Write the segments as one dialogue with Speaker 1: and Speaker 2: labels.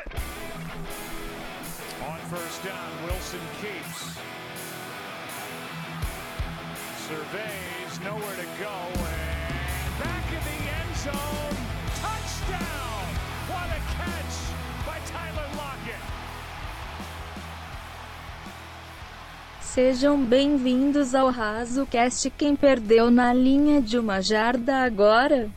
Speaker 1: On first down, Wilson keeps. Surveys, nowhere to go, and back in the end zone. Touchdown! What a catch by Tyler Lockett.
Speaker 2: Sejam bem-vindos ao Raso Cast. Quem perdeu na linha de uma jarda agora?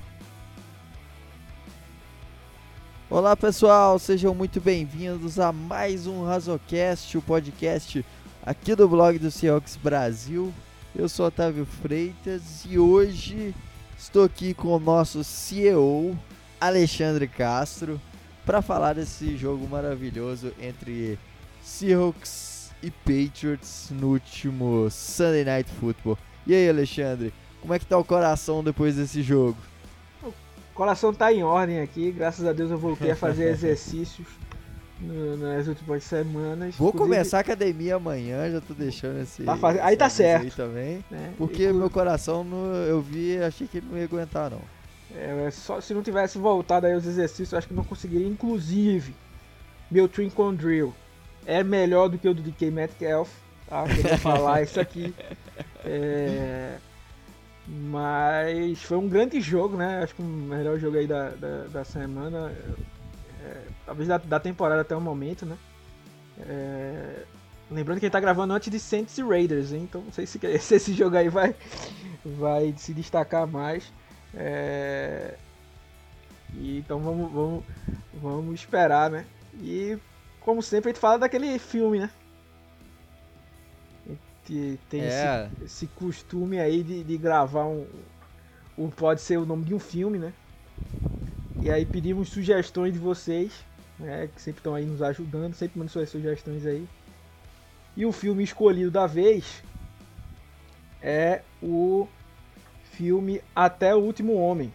Speaker 3: Olá pessoal, sejam muito bem-vindos a mais um Razocast, o podcast aqui do blog do Seahawks Brasil. Eu sou Otávio Freitas e hoje estou aqui com o nosso CEO Alexandre Castro para falar desse jogo maravilhoso entre Seahawks e Patriots no último Sunday Night Football. E aí, Alexandre, como é que tá o coração depois desse jogo?
Speaker 4: Coração tá em ordem aqui, graças a Deus eu voltei a fazer exercícios no, nas últimas semanas.
Speaker 3: Vou
Speaker 4: Inclusive,
Speaker 3: começar a academia amanhã, já tô deixando esse.
Speaker 4: Tá faz- aí tá certo.
Speaker 3: Aí também,
Speaker 4: né,
Speaker 3: porque
Speaker 4: inclu-
Speaker 3: meu coração, não- eu vi, achei que ele não ia aguentar não.
Speaker 4: é, só se não tivesse voltado aí aos exercícios, eu acho que não conseguiria. Inclusive, meu Trincon Drill é melhor do que o do DK Metcalf, tá? Queria falar isso aqui. É, Mas foi um grande jogo, né? Acho que o melhor jogo aí da, da, da semana, é, talvez da, da temporada até o momento, né? É, Lembrando que gente tá gravando antes de Saints e Raiders, hein? então não sei se, se esse jogo aí vai, vai se destacar mais. É, e então vamos, vamos, vamos esperar, né? E como sempre a gente fala daquele filme, né? Que tem
Speaker 3: É.
Speaker 4: esse, esse costume aí de, de gravar um, um. Pode ser o nome de um filme, né? E aí pedimos sugestões de vocês, né? Que sempre estão aí nos ajudando, sempre mandam suas sugestões aí. E o filme escolhido da vez é o filme Até o Último Homem,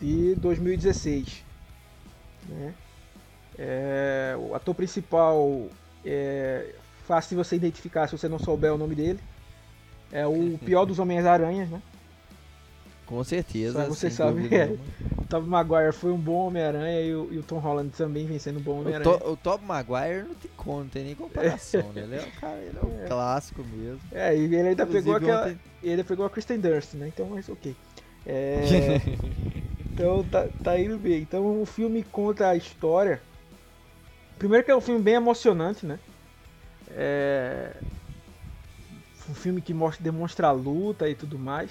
Speaker 4: de 2016. Né? É, o ator principal é fácil de você identificar se você não souber o nome dele. É o pior dos Homens-Aranhas, né?
Speaker 3: Com certeza.
Speaker 4: Só você sabe, é. O Tobey Maguire foi um bom Homem-Aranha e, o- e o Tom Holland também vem sendo um bom
Speaker 3: O,
Speaker 4: Homem-Aranha.
Speaker 3: to, o Tobey Maguire não tem como, não tem nem comparação, né? Ele é um cara, ele é um clássico mesmo.
Speaker 4: É, e ele ainda pegou
Speaker 3: Inclusive,
Speaker 4: aquela.
Speaker 3: ontem-
Speaker 4: Ele pegou a Kristen Dunst, né? Então, mas ok. É, então tá, tá indo bem. Então o filme conta a história. Primeiro que é um filme bem emocionante, né? É. Um filme que mostra, demonstra a luta e tudo mais.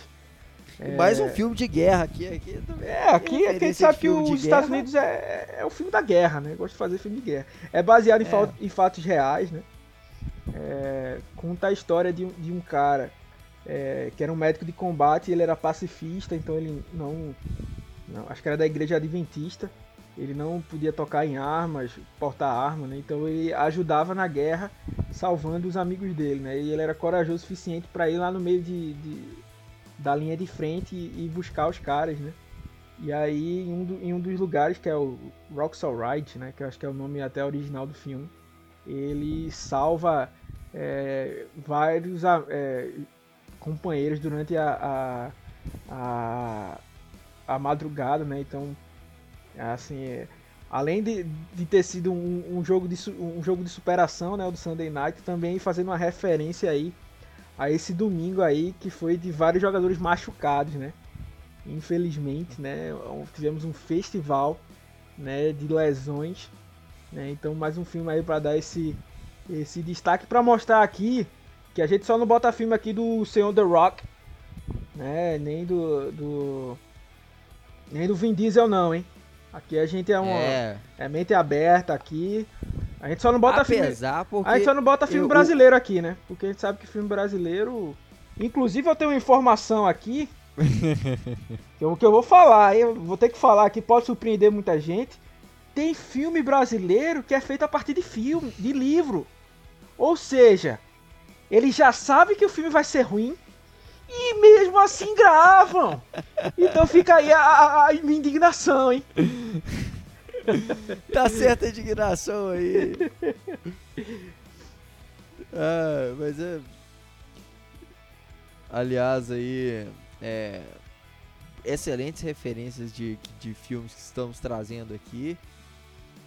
Speaker 3: E Mais um filme de guerra aqui, aqui.
Speaker 4: É, aqui, a gente sabe que os Estados. Unidos é, é o filme da guerra, né? Gosta de fazer filme de guerra. É baseado em,
Speaker 3: É.
Speaker 4: fa- em fatos reais, né? É, conta a história de um, de um cara é, que era um médico de combate ele era pacifista, então ele não, não. Acho que era da igreja adventista. Ele não podia tocar em armas, portar arma, né? Então ele ajudava na guerra, salvando os amigos dele, né? E ele era corajoso o suficiente para ir lá no meio de, de- da linha de frente e, e buscar os caras, né? E aí, em um, do- em um dos lugares, que é o Roxall Ride, né? Que eu acho que é o nome até original do filme, ele salva é, vários é, companheiros durante a, a, a, a madrugada, né? Então, assim, é, além de, de ter sido um, um jogo de, um jogo de superação, né? O do Sunday Night, também fazendo uma referência aí a esse domingo aí que foi de vários jogadores machucados, né? Infelizmente, né? Tivemos um festival, né? De lesões, né? Então mais um filme aí para dar esse esse destaque para mostrar aqui que a gente só não bota filme aqui do Senhor The Rock, né? Nem do, do nem do Vin Diesel não, hein? Aqui a gente é uma
Speaker 3: É,
Speaker 4: é mente aberta aqui. A gente só não bota filme
Speaker 3: apesar porque...
Speaker 4: a gente só não bota filme
Speaker 3: eu-
Speaker 4: brasileiro aqui, né? Porque a gente sabe que filme brasileiro. Inclusive eu tenho uma informação aqui. que, eu, que eu vou falar, hein? eu vou ter que falar aqui, pode surpreender muita gente. Tem filme brasileiro que é feito a partir de filme, de livro. Ou seja, ele já sabe que o filme vai ser ruim e mesmo assim gravam. Então fica aí a, a- a minha indignação, hein?
Speaker 3: Tá certa a indignação aí. Ah, mas é. Aliás, aí. É. Excelentes referências de, de filmes que estamos trazendo aqui.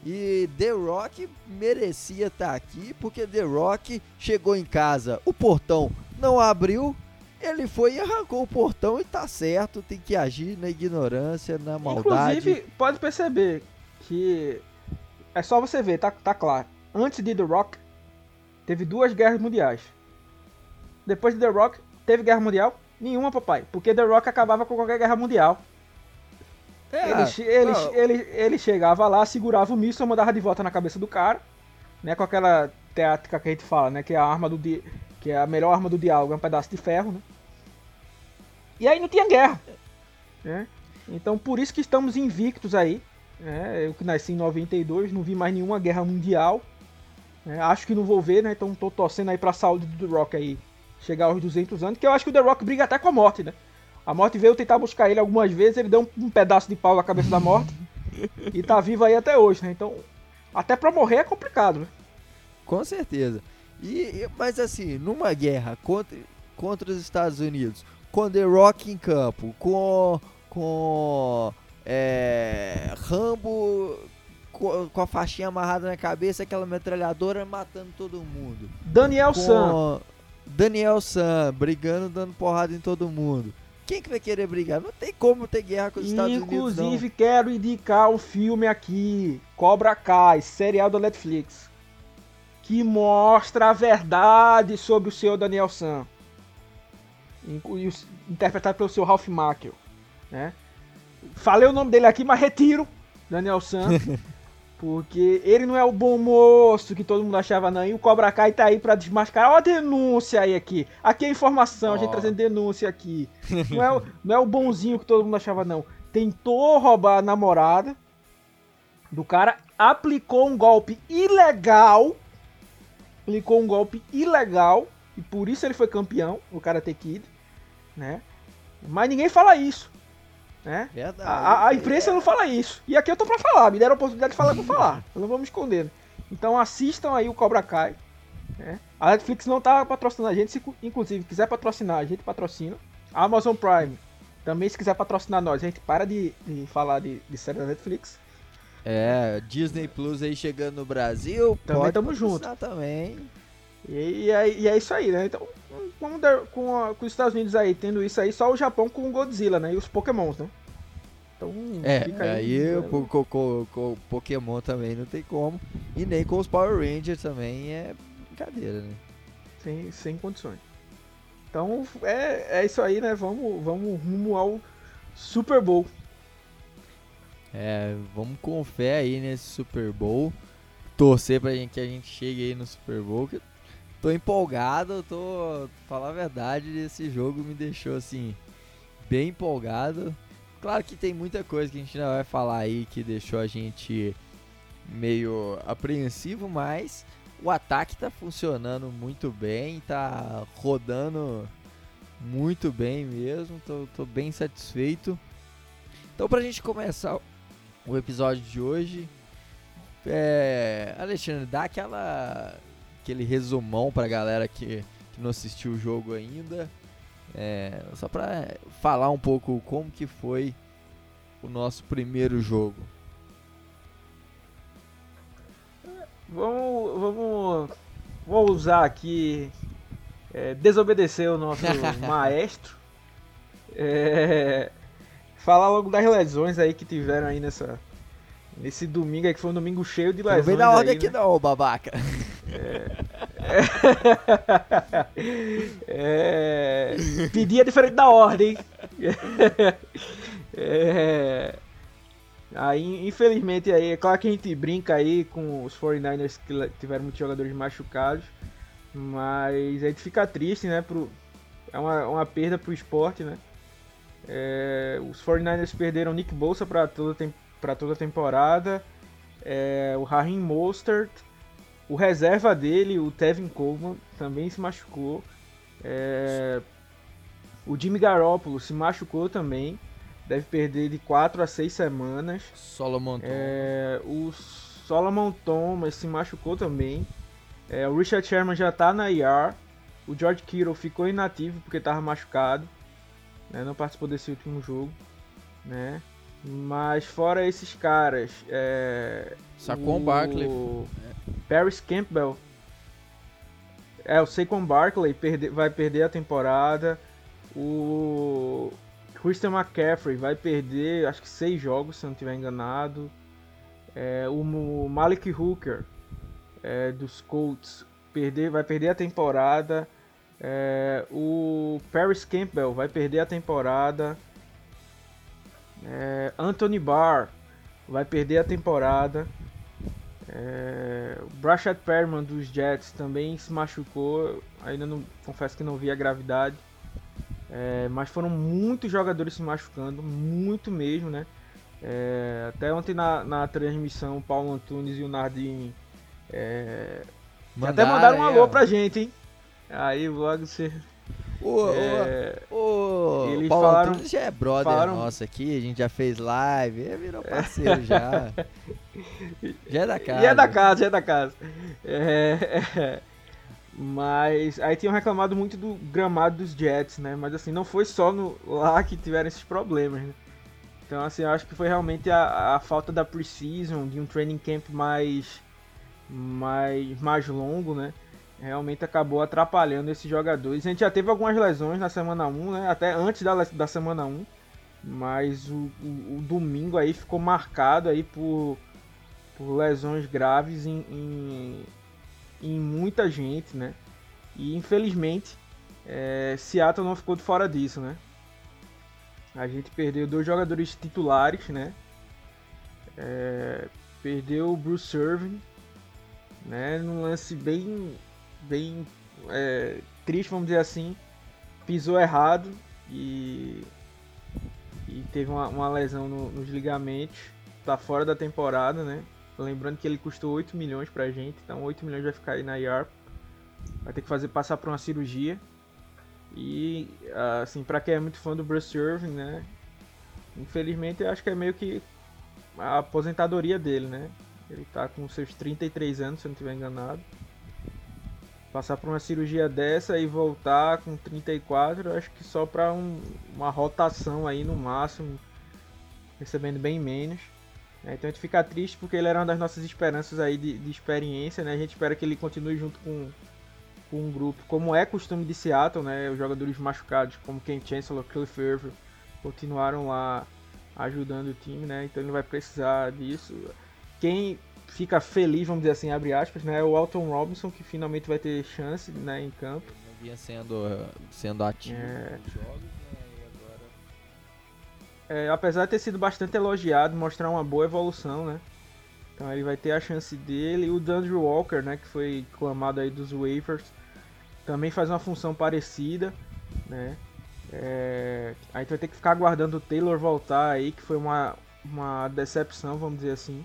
Speaker 3: E The Rock merecia estar aqui, porque The Rock chegou em casa, o portão não abriu, ele foi e arrancou o portão e tá certo, tem que agir na ignorância, na maldade.
Speaker 4: Inclusive, pode perceber que é só você ver, tá, tá claro. Antes de The Rock, teve duas guerras mundiais. Depois de The Rock, teve guerra mundial? Nenhuma, papai. Porque The Rock acabava com qualquer guerra mundial.
Speaker 3: É,
Speaker 4: ele, ele, ele, ele chegava lá, segurava o míssil, mandava de volta na cabeça do cara, né? Com aquela teática que a gente fala, né? Que é a arma do que é a melhor arma do diálogo, é um pedaço de ferro, né? E aí não tinha guerra, né? Então por isso que estamos invictos aí, né? Eu que nasci em 92, não vi mais nenhuma guerra mundial, né? Acho que não vou ver, né? Então tô torcendo aí pra saúde do The Rock aí chegar aos 200 anos, que eu acho que o The Rock briga até com a morte, né? A morte veio tentar buscar ele algumas vezes, ele deu um, pedaço de pau na cabeça da morte e tá vivo aí até hoje, né? Então, até pra morrer é complicado, né?
Speaker 3: Com certeza. E, mas assim, numa guerra contra, contra os Estados Unidos, com The Rock em campo, com com é, Rambo co- com, a faixinha amarrada na cabeça, aquela metralhadora matando todo mundo.
Speaker 4: Daniel San,
Speaker 3: Com Daniel San brigando, dando porrada em todo mundo. Quem que vai querer brigar? Não tem como ter guerra com os Estados Unidos, não.
Speaker 4: inclusive quero indicar um filme aqui, Cobra Kai, serial da Netflix, que mostra a verdade sobre o senhor Daniel o- interpretado pelo seu Ralph Macchio, né? Falei o nome dele aqui, mas retiro Daniel San, porque ele não é o bom moço que todo mundo achava não, e o Cobra Kai tá aí pra desmascarar. Ó a denúncia aí aqui, aqui é informação, a gente trazendo denúncia aqui. Não é, não é o bonzinho que todo mundo achava, não. Tentou roubar a namorada do cara, aplicou um golpe ilegal. Aplicou um golpe ilegal. E por isso ele foi campeão, o Karate Kid. Né? Mas ninguém fala isso. Né?
Speaker 3: Verdade.
Speaker 4: A, a- imprensa não fala isso. E aqui eu tô pra falar. Me deram a oportunidade de falar, eu vou falar. Eu não vou me esconder. Então assistam aí o Cobra Kai. né? A Netflix não tá patrocinando a gente. Se inclusive quiser patrocinar, a gente patrocina. A Amazon Prime também, se quiser patrocinar nós, a gente para de, de falar de, de série da Netflix.
Speaker 3: É, Disney Plus aí chegando no Brasil.
Speaker 4: Também tamo
Speaker 3: patrocinar também.
Speaker 4: E, e é, e é isso aí, né? Então, com, com, a- com os Estados Unidos aí tendo isso aí, só o Japão com o Godzilla, né? E os Pokémons, né? Então,
Speaker 3: É, aí,
Speaker 4: né?
Speaker 3: o po- co- co- co- Pokémon também não tem como. E nem com os Power Rangers também é brincadeira, né?
Speaker 4: sem, sem condições. Então é, é isso aí, né? Vamos, vamos rumo ao Super Bowl.
Speaker 3: É, vamos com fé aí nesse Super Bowl. Torcer pra gente que a gente chegue aí no Super Bowl. Que tô empolgado, tô. Falar a verdade, esse jogo me deixou assim. Bem empolgado. Claro que tem muita coisa que a gente ainda vai falar aí que deixou a gente meio apreensivo, mas o ataque tá funcionando muito bem, tá rodando muito bem mesmo, tô, tô bem satisfeito. Então pra gente começar o episódio de hoje, é, Alexandre, dá aquela, aquele resumão pra galera que, que não assistiu o jogo ainda, é, só pra falar um pouco como que foi o nosso primeiro jogo.
Speaker 4: Vamos, vamos, vou usar aqui é, desobedecer o nosso maestro. É, falar logo das lesões aí que tiveram aí nessa nesse domingo aí que foi um domingo cheio de
Speaker 3: Não
Speaker 4: lesões.
Speaker 3: vem na ordem
Speaker 4: aí,
Speaker 3: aqui
Speaker 4: né?
Speaker 3: não, babaca.
Speaker 4: É, pedia diferente da ordem. É, aí, infelizmente, aí, é claro que a gente brinca aí com os 49ers que tiveram muitos jogadores machucados, mas a gente fica triste, né? Pro, é uma, uma perda pro esporte, né? É, os 49ers perderam Nick Bolsa para toda, pra toda a temporada, é, o Raheem Mostert, o reserva dele, o Tevin Coleman, também se machucou. É, o Jimmy Garoppolo se machucou também. Deve perder de 4 a 6 semanas.
Speaker 3: Solomon Thomas.
Speaker 4: É, o Solomon Thomas se machucou também. É, o Richard Sherman já tá na IR. O George Kittle ficou inativo porque estava machucado. Né, não participou desse último jogo. Né? Mas fora esses caras, é,
Speaker 3: Saquon Barkley.
Speaker 4: Paris Campbell. É, o Saquon Barkley perde, vai perder a temporada. O Christian McCaffrey vai perder, acho que seis jogos, se não estiver enganado. É, o Malik Hooker é, dos Colts perder, vai perder a temporada. É, o Paris Campbell vai perder a temporada. É, Anthony Barr vai perder a temporada. É, o Brashad Perman dos Jets também se machucou. Ainda não confesso que não vi a gravidade. É, mas foram muitos jogadores se machucando, muito mesmo, né? É, até ontem na, na transmissão, o Paulo Antunes e o Nardim é, até mandaram um alô pra gente, hein? Aí logo você.
Speaker 3: O, é, o, o Paulo falaram, Antunes já é brother falaram, nosso aqui, a gente já fez live, virou parceiro já. já é da casa.
Speaker 4: Já é da casa, já é da casa. É, é, mas aí tinham reclamado muito do gramado dos Jets, né? Mas assim, não foi só no, lá que tiveram esses problemas, né? Então assim, eu acho que foi realmente a, a falta da preseason, de um training camp mais, mais, mais longo, né? Realmente acabou atrapalhando esses jogadores. A gente já teve algumas lesões na semana 1, né? Até antes da, da semana 1. Mas o, o, o domingo aí ficou marcado aí por, por lesões graves em, em em muita gente, né? E infelizmente, é, Seattle não ficou de fora disso, né? A gente perdeu dois jogadores titulares, né? É, perdeu o Bruce Irving, né? Num lance bem, bem é, triste, vamos dizer assim. Pisou errado e, e teve uma, uma lesão no, nos ligamentos. Tá fora da temporada, né? Lembrando que ele custou 8 milhões pra gente, então 8 milhões vai ficar aí na IAR. Vai ter que fazer passar por uma cirurgia. E assim, pra quem é muito fã do Bruce Irving, né? Infelizmente eu acho que é meio que a aposentadoria dele, né? Ele tá com seus 33 anos, se eu não estiver enganado. Passar por uma cirurgia dessa e voltar com 34, eu acho que só pra um, uma rotação aí no máximo, recebendo bem menos. É, então a gente fica triste porque ele era uma das nossas esperanças aí de, de experiência, né? A gente espera que ele continue junto com, com um grupo, como é costume de Seattle, né? Os jogadores machucados, como Ken Chancellor, Cliff Irving, continuaram lá ajudando o time, né? Então ele vai precisar disso. Quem fica feliz, vamos dizer assim, abre aspas, né? É o Alton Robinson, que finalmente vai ter chance né, em campo.
Speaker 3: Vinha sendo, sendo ativo é... nos jogos,
Speaker 4: é, apesar de ter sido bastante elogiado, mostrar uma boa evolução, né? Então ele vai ter a chance dele. E o Dandre Walker, né, que foi clamado aí dos waivers, também faz uma função parecida, né? É, a gente vai ter que ficar aguardando o Taylor voltar aí, que foi uma, uma decepção, vamos dizer assim.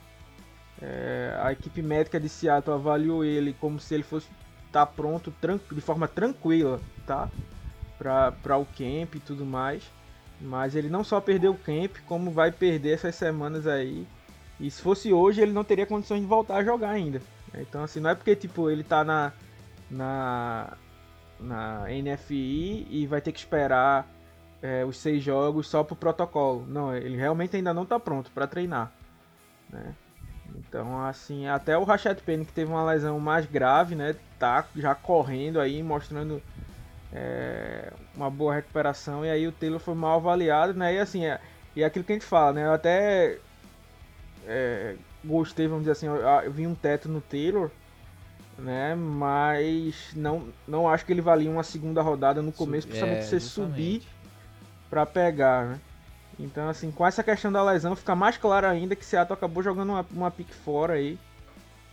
Speaker 4: É, a equipe médica de Seattle avaliou ele como se ele fosse estar tá pronto de forma tranquila, tá? Para o camp e tudo mais. Mas ele não só perdeu o camp, como vai perder essas semanas aí. E se fosse hoje, ele não teria condições de voltar a jogar ainda. Então, assim, não é porque tipo ele tá na na na NFI e vai ter que esperar é, os seis jogos só pro protocolo. Não, ele realmente ainda não tá pronto para treinar, né? Então, assim, até o Rashad Penny que teve uma lesão mais grave, né, tá já correndo aí, mostrando é, uma boa recuperação e aí o Taylor foi mal avaliado, né? E assim, é, e é aquilo que a gente fala, né? Eu até é, gostei, vamos dizer assim, eu, eu vi um teto no Taylor, né? Mas não, não acho que ele valia uma segunda rodada no começo, principalmente é, você subir para pegar, né? Então, assim, com essa questão da lesão, fica mais claro ainda que Seattle acabou jogando uma, uma pique fora aí.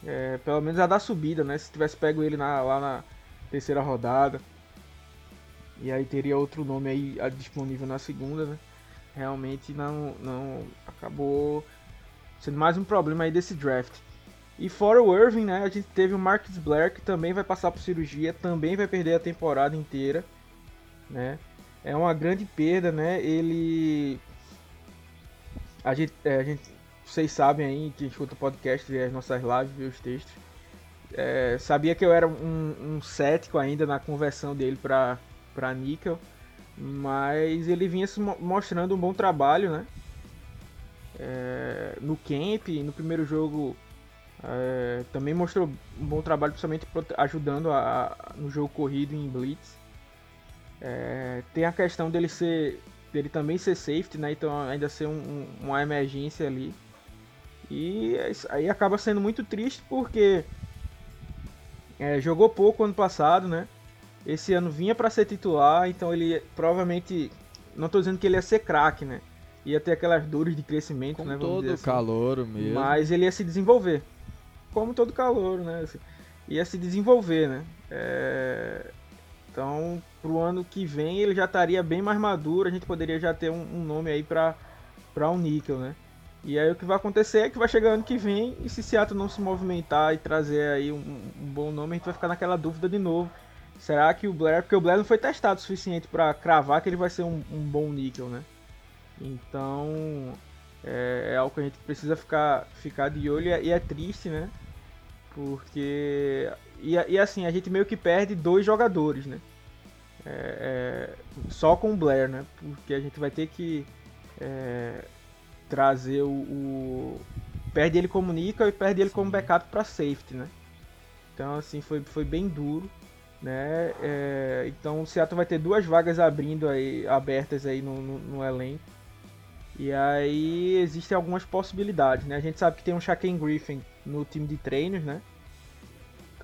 Speaker 4: É, pelo menos a da subida, né? Se tivesse pego ele na, lá na terceira rodada. E aí teria outro nome aí disponível na segunda, né? Realmente não, não acabou sendo mais um problema aí desse draft. E fora o Irving, né, a gente teve o Marcus Blair que também vai passar por cirurgia, também vai perder a temporada inteira, né? É uma grande perda, né? Ele a gente, é, a gente vocês sabem aí que escuta o podcast, vê as nossas lives, vê os textos. É, sabia que eu era um, um cético ainda na conversão dele para para Nickel, mas ele vinha mostrando um bom trabalho, né? É, no camp, no primeiro jogo É, também mostrou um bom trabalho, principalmente ajudando a, a, no jogo corrido em blitz. É, tem a questão dele ser, dele também ser safety, né? Então ainda ser um, um, uma emergência ali. E é aí acaba sendo muito triste porque é, jogou pouco ano passado, né? Esse ano vinha para ser titular, então ele provavelmente não estou dizendo que ele ia ser craque, né? Ia ter aquelas dores de crescimento,
Speaker 3: Com
Speaker 4: né?
Speaker 3: Vamos todo assim. calor mesmo.
Speaker 4: Mas ele ia se desenvolver. Como todo calor, né? Assim, ia se desenvolver, né? É... Então, pro ano que vem ele já estaria bem mais maduro, a gente poderia já ter um, um nome aí para para um níquel, né? E aí o que vai acontecer é que vai chegar ano que vem e se Seattle não se movimentar e trazer aí um, um, bom nome, a gente vai ficar naquela dúvida de novo. Será que o Blair, porque o Blair não foi testado o suficiente para cravar que ele vai ser um, um bom níquel, né? Então é, é, algo que a gente precisa ficar, ficar de olho e é, triste, né? Porque. E, e, assim, a gente meio que perde dois jogadores, né? É, é, só com o Blair, né? Porque a gente vai ter que é, trazer o, o, Perde ele como nickel e perde ele como backup para safety, né? Então, assim, foi, foi bem duro. Né? É, então o Seattle vai ter duas vagas abrindo aí, abertas aí no, no, no elenco. E aí existem algumas possibilidades, né? A gente sabe que tem um Shaquem Griffin no time de treinos, né?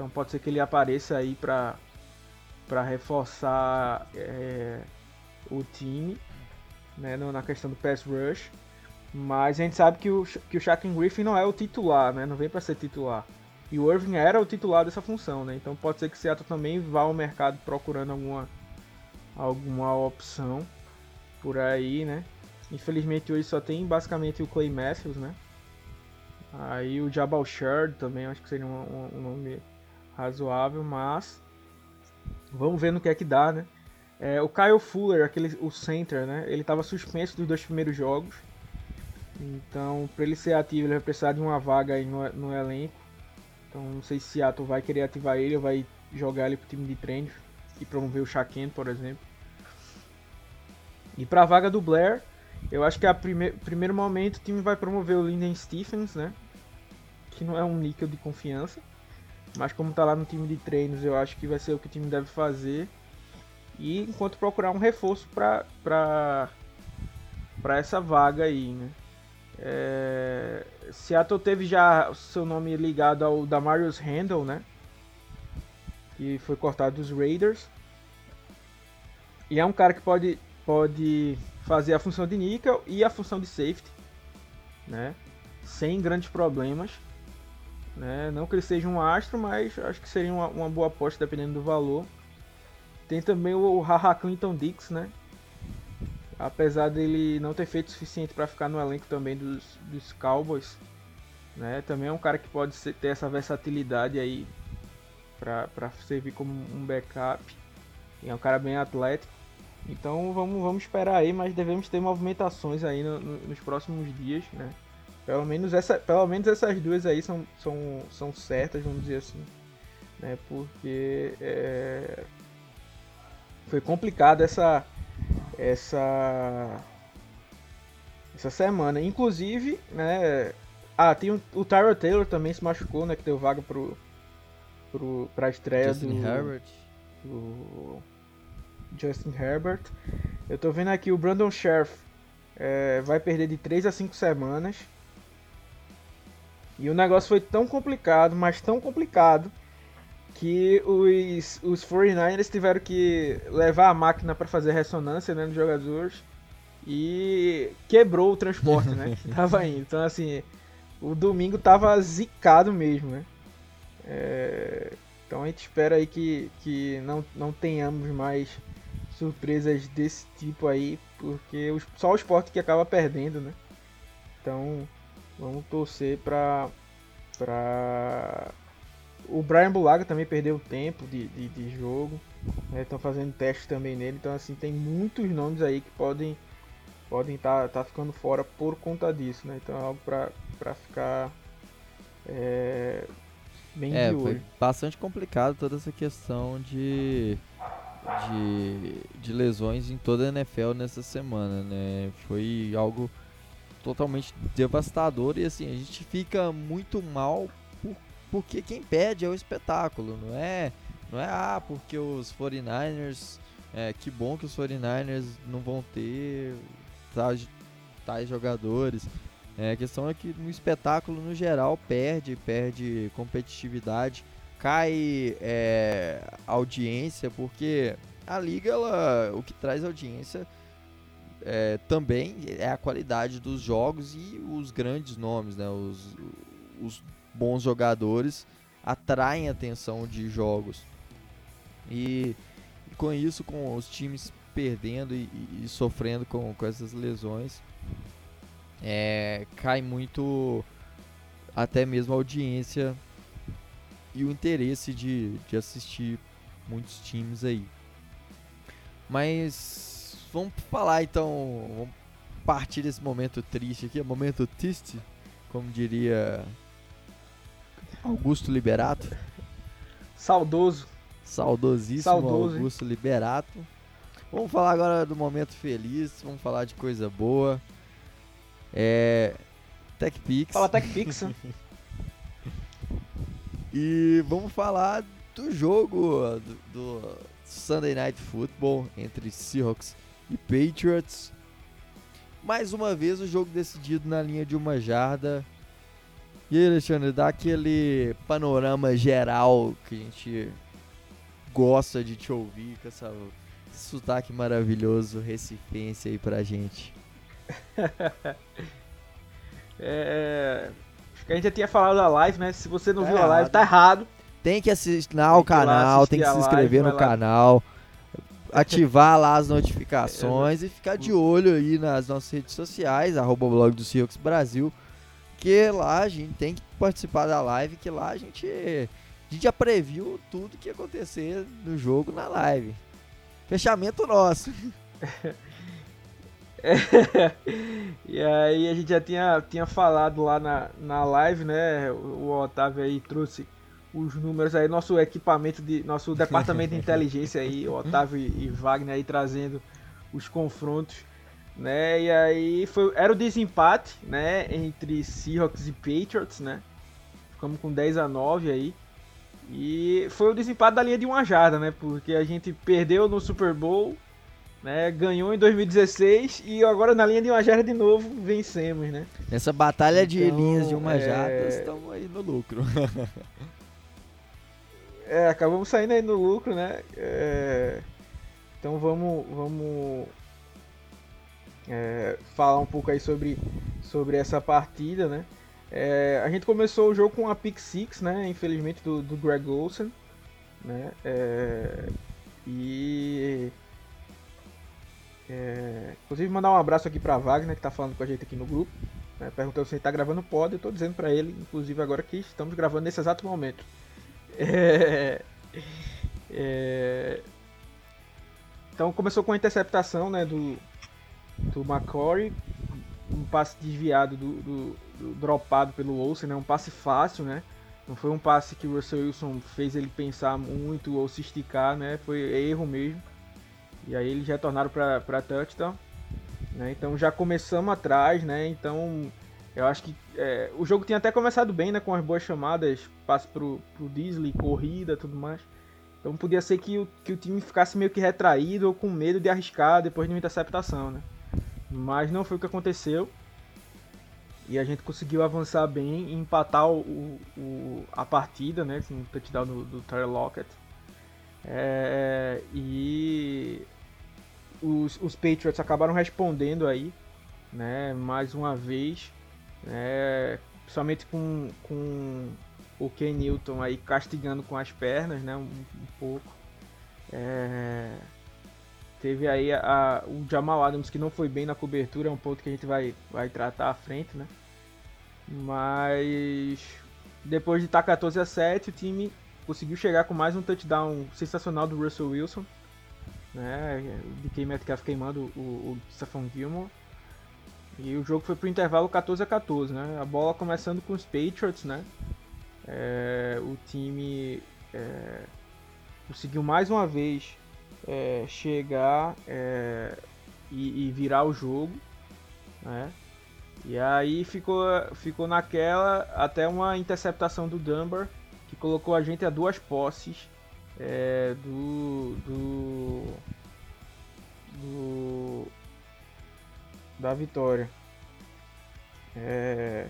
Speaker 4: Então pode ser que ele apareça aí para para reforçar é, o time, né? Na questão do pass rush. Mas a gente sabe que o que o Shaquem Griffin não é o titular, né? Não vem para ser titular. E o Irving era o titular dessa função, né? Então pode ser que Seattle também vá ao mercado procurando alguma alguma opção por aí, né? Infelizmente hoje só tem basicamente o Clay Matthews, né? Aí o Jabal Shard também, acho que seria um, um, nome razoável, mas vamos ver no que é que dá, né? É, o Kyle Fuller, aquele, o center, né? Ele estava suspenso dos dois primeiros jogos. Então, para ele ser ativo, ele vai precisar de uma vaga aí no, no elenco. Então, não sei se Seattle vai querer ativar ele ou vai jogar ele pro time de treinos e promover o Shaquem, por exemplo. E para a vaga do Blair, eu acho que a prime primeiro momento o time vai promover o Linden Stephens, né? Que não é um níquel de confiança. Mas como tá lá no time de treinos, eu acho que vai ser o que o time deve fazer. E enquanto procurar um reforço para para essa vaga aí, né? É... Seattle teve já o seu nome ligado ao Damarius Randall, né? Que foi cortado dos Raiders. E é um cara que pode, pode fazer a função de nickel e a função de safety, né? Sem grandes problemas. Né? Não que ele seja um astro, mas acho que seria uma, uma boa aposta dependendo do valor. Tem também o Haha Clinton Dix, né? Apesar dele não ter feito o suficiente para ficar no elenco também dos, dos Cowboys, né? Também é um cara que pode ser, ter essa versatilidade aí para servir como um backup. E é um cara bem atlético. Então vamos, vamos esperar aí, mas devemos ter movimentações aí no, no, nos próximos dias, né? Pelo menos, essa, pelo menos essas duas aí são, são, são certas, vamos dizer assim. Né? Porque é, foi complicado essa, essa, essa semana. Inclusive, né? Ah, tem o, o Tyra Taylor também se machucou, né? Que deu vaga pro, pro, pra estreia
Speaker 3: Justin
Speaker 4: do,
Speaker 3: Herbert.
Speaker 4: do Justin Herbert. Eu tô vendo aqui o Brandon Sheriff é, vai perder de 3 a 5 semanas. E o negócio foi tão complicado, mas tão complicado, que os, os 49ers tiveram que levar a máquina para fazer ressonância né, nos jogadores e quebrou o transporte né, que tava indo. Então, assim, o domingo tava zicado mesmo, né? É, então a gente espera aí que, que não, não tenhamos mais surpresas desse tipo aí, porque só o esporte que acaba perdendo, né? Então vamos torcer para para o Brian Bulaga também perdeu tempo de, de, de jogo, estão né? fazendo testes também nele, então assim tem muitos nomes aí que podem podem estar tá, tá ficando fora por conta disso, né? Então é algo para ficar é, bem
Speaker 3: é,
Speaker 4: de olho.
Speaker 3: Foi bastante complicado toda essa questão de de, de lesões em toda a NFL nessa semana, né? Foi algo totalmente devastador e assim, a gente fica muito mal por porque quem pede é o espetáculo, não é, não é ah, porque os 49ers, é, que bom que os 49ers não vão ter tais, tais jogadores. É, a questão é que no espetáculo no geral perde, perde competitividade, cai é, audiência, porque a liga, ela, o que traz audiência é, também é a qualidade dos jogos e os grandes nomes, né? Os, os bons jogadores atraem atenção de jogos. E, com isso, com os times perdendo e, e, e sofrendo com, com essas lesões, é, cai muito até mesmo a audiência e o interesse de, de assistir muitos times aí. Mas vamos falar então, vamos partir desse momento triste aqui, momento triste, como diria Augusto Liberato.
Speaker 4: Saudoso.
Speaker 3: Saudosíssimo
Speaker 4: Saudoso,
Speaker 3: Augusto Liberato. Vamos falar agora do momento feliz, vamos falar de coisa boa. É. TechPix.
Speaker 4: Fala TechPix.
Speaker 3: e vamos falar do jogo do, do Sunday Night Football entre Seahawks e Patriots. Mais uma vez o jogo decidido na linha de uma jarda. E aí, Alexandre, dá aquele panorama geral que a gente gosta de te ouvir com essa, esse sotaque maravilhoso recifense aí pra gente.
Speaker 4: é, acho que a gente já tinha falado da live, né? Se você não
Speaker 3: Tá
Speaker 4: viu a live,
Speaker 3: errado.
Speaker 4: tá errado.
Speaker 3: Tem que assinar o canal, tem que se inscrever
Speaker 4: live,
Speaker 3: no
Speaker 4: vai lá.
Speaker 3: Ativar lá as notificações e ficar de olho aí nas nossas redes sociais, arroba blog do Seahawks Brasil, que lá a gente tem que participar da live, que lá a gente, a gente já previu tudo que ia acontecer no jogo na live. Fechamento nosso.
Speaker 4: e aí a gente já tinha, tinha falado lá na, na live, né? O Otávio aí trouxe os números aí, nosso equipamento de. Nosso departamento de inteligência aí, Otávio e, Wagner aí trazendo os confrontos. Né, e aí foi, era o desempate né, entre Seahawks e Patriots, né? Ficamos com 10 a 9 aí. E foi o desempate da linha de uma jarda, né? Porque a gente perdeu no Super Bowl, né? Ganhou em 2016 e agora na linha de uma jarda de novo vencemos, né?
Speaker 3: Nessa batalha de
Speaker 4: Então,
Speaker 3: linhas de uma
Speaker 4: é-
Speaker 3: jarda, estamos aí no lucro.
Speaker 4: É, acabamos saindo aí no lucro, né? É, então vamos, vamos é, falar um pouco aí sobre, sobre essa partida, né? É, a gente começou o jogo com a pick six, né? Infelizmente do, do Greg Olsen, né? É, e é, inclusive mandar um abraço aqui para Wagner que tá falando com a gente aqui no grupo, né? perguntando se ele tá gravando pod. Eu tô dizendo para ele, inclusive agora que estamos gravando nesse exato momento. É, é, então começou com a interceptação né, do, do McCory, um passe desviado do, do- do- dropado pelo Olsen, né, um passe fácil, né? Não foi um passe que o Russell Wilson fez ele pensar muito ou se esticar, né? Foi erro mesmo. E aí eles retornaram para touchdown. Né? Então já começamos atrás, né? Então eu acho que é, o jogo tinha até começado bem, né? Com as boas chamadas, passe pro, pro Disley, corrida tudo mais. Então podia ser que o, que o time ficasse meio que retraído ou com medo de arriscar depois de uma interceptação, né? Mas não foi o que aconteceu. E a gente conseguiu avançar bem e empatar o, o- a partida, né? Com o touchdown do, do Tyler Lockett. É, e os, os Patriots acabaram respondendo aí, né? Mais uma vez, né? Principalmente com, com o Ken Newton aí castigando com as pernas, né? Um, um pouco. É, teve aí a, a- o Jamal Adams que não foi bem na cobertura, é um ponto que a gente vai, vai tratar à frente, né? Mas depois de estar 14 a 7, o time conseguiu chegar com mais um touchdown sensacional do Russell Wilson. Né? DK Metcalf queimando o, o Stephon Gilmore. E o jogo foi pro intervalo 14 a 14, né? A bola começando com os Patriots, né? É, o time é, conseguiu mais uma vez é, chegar é, e, e virar o jogo, né? E aí ficou, ficou naquela até uma interceptação do Dunbar, que colocou a gente a duas posses é, do, do, do da vitória. É,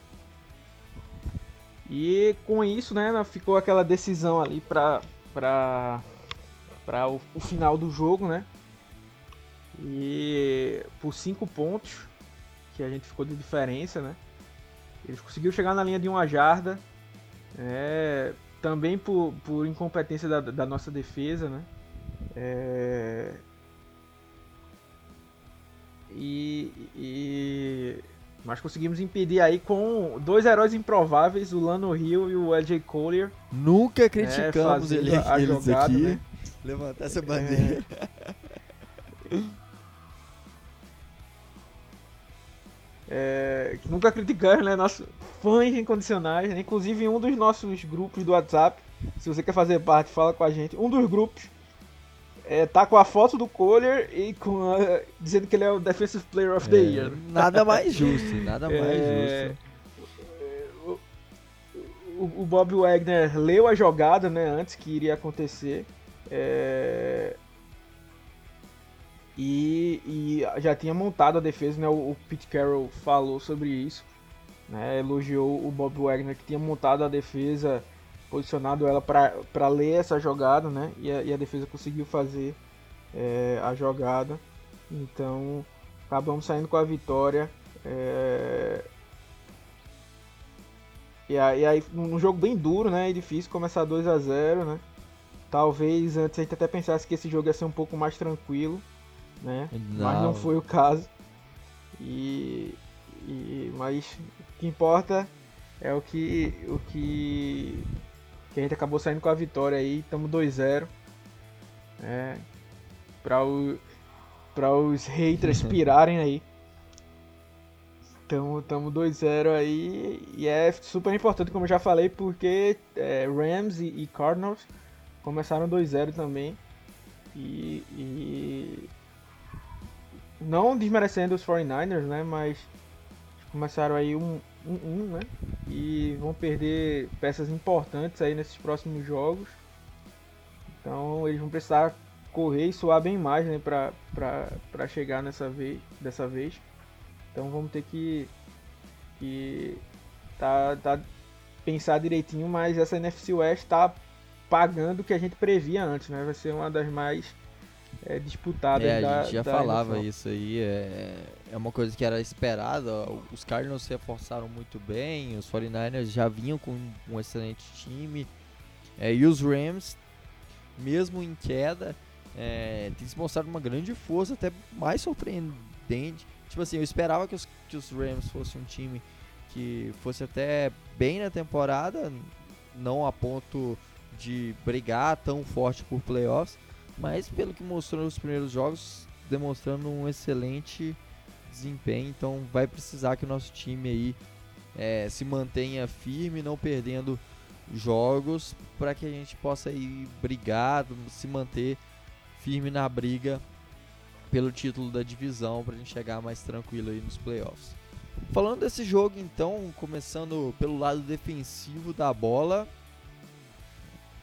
Speaker 4: e com isso, né, ficou aquela decisão ali para para para o, o, final do jogo, né? E por cinco pontos que a gente ficou de diferença, né? Eles conseguiram chegar na linha de uma jarda, é, também por, por incompetência da, da nossa defesa, né? É, e, e mas conseguimos impedir aí com dois heróis improváveis, o Lano Hill e o LJ Collier.
Speaker 3: Nunca criticamos é, ele,
Speaker 4: a, a
Speaker 3: eles
Speaker 4: jogada,
Speaker 3: aqui.
Speaker 4: Né?
Speaker 3: Levantar essa bandeira.
Speaker 4: É... É, nunca criticamos, né? Nossos fãs incondicionais, né? inclusive um dos nossos grupos do WhatsApp. Se você quer fazer parte, fala com a gente. Um dos grupos é, tá com a foto do Collier e com a, dizendo que ele é o Defensive Player of the
Speaker 3: é,
Speaker 4: Year.
Speaker 3: Nada mais justo, nada mais
Speaker 4: É,
Speaker 3: justo.
Speaker 4: o, o Bob Wagner leu a jogada, né, antes que iria acontecer. É, e, e já tinha montado a defesa, né? O, o Pete Carroll falou sobre isso, né? Elogiou o Bob Wagner que tinha montado a defesa posicionado ela para ler essa jogada, né? E a, e a defesa conseguiu fazer é, a jogada. Então acabamos saindo com a vitória. É... E aí, e aí, um jogo bem duro, né? E difícil começar 2 a 0 né? Talvez antes a gente até pensasse que esse jogo ia ser um pouco mais tranquilo, né?
Speaker 3: Não.
Speaker 4: Mas não foi o caso. E, e mas o que importa é o que o que que a gente acabou saindo com a vitória aí, estamos 2-0. É, para o, os haters pirarem aí. Então, estamos 2-0 aí e é super importante, como eu já falei, porque é, Rams e, e, Cardinals começaram 2-0 também. E, e, não desmerecendo os 49ers, né, mas começaram aí um, um, um, né? E vão perder peças importantes aí nesses próximos jogos. Então eles vão precisar correr e suar bem mais, né? Pra, pra, pra chegar nessa vez, dessa vez. Então vamos ter que, que tá, tá pensar direitinho, mas essa NFC West tá pagando o que a gente previa antes, né? Vai ser uma das mais é, disputada.
Speaker 3: É,
Speaker 4: da,
Speaker 3: a gente já falava
Speaker 4: NFL.
Speaker 3: isso aí, é, é uma coisa que era esperada. Os Cardinals se reforçaram muito bem, os 49ers já vinham com um excelente time. É, e os Rams, mesmo em queda, é, tem se mostrado uma grande força, até mais surpreendente. Tipo assim, eu esperava que os, que os Rams fossem um time que fosse até bem na temporada, não a ponto de brigar tão forte por playoffs, mas pelo que mostrou nos primeiros jogos, demonstrando um excelente desempenho. Então vai precisar que o nosso time aí é, se mantenha firme, não perdendo jogos, para que a gente possa ir brigar, se manter firme na briga pelo título da divisão, para a gente chegar mais tranquilo aí nos playoffs. Falando desse jogo, então, começando pelo lado defensivo da bola,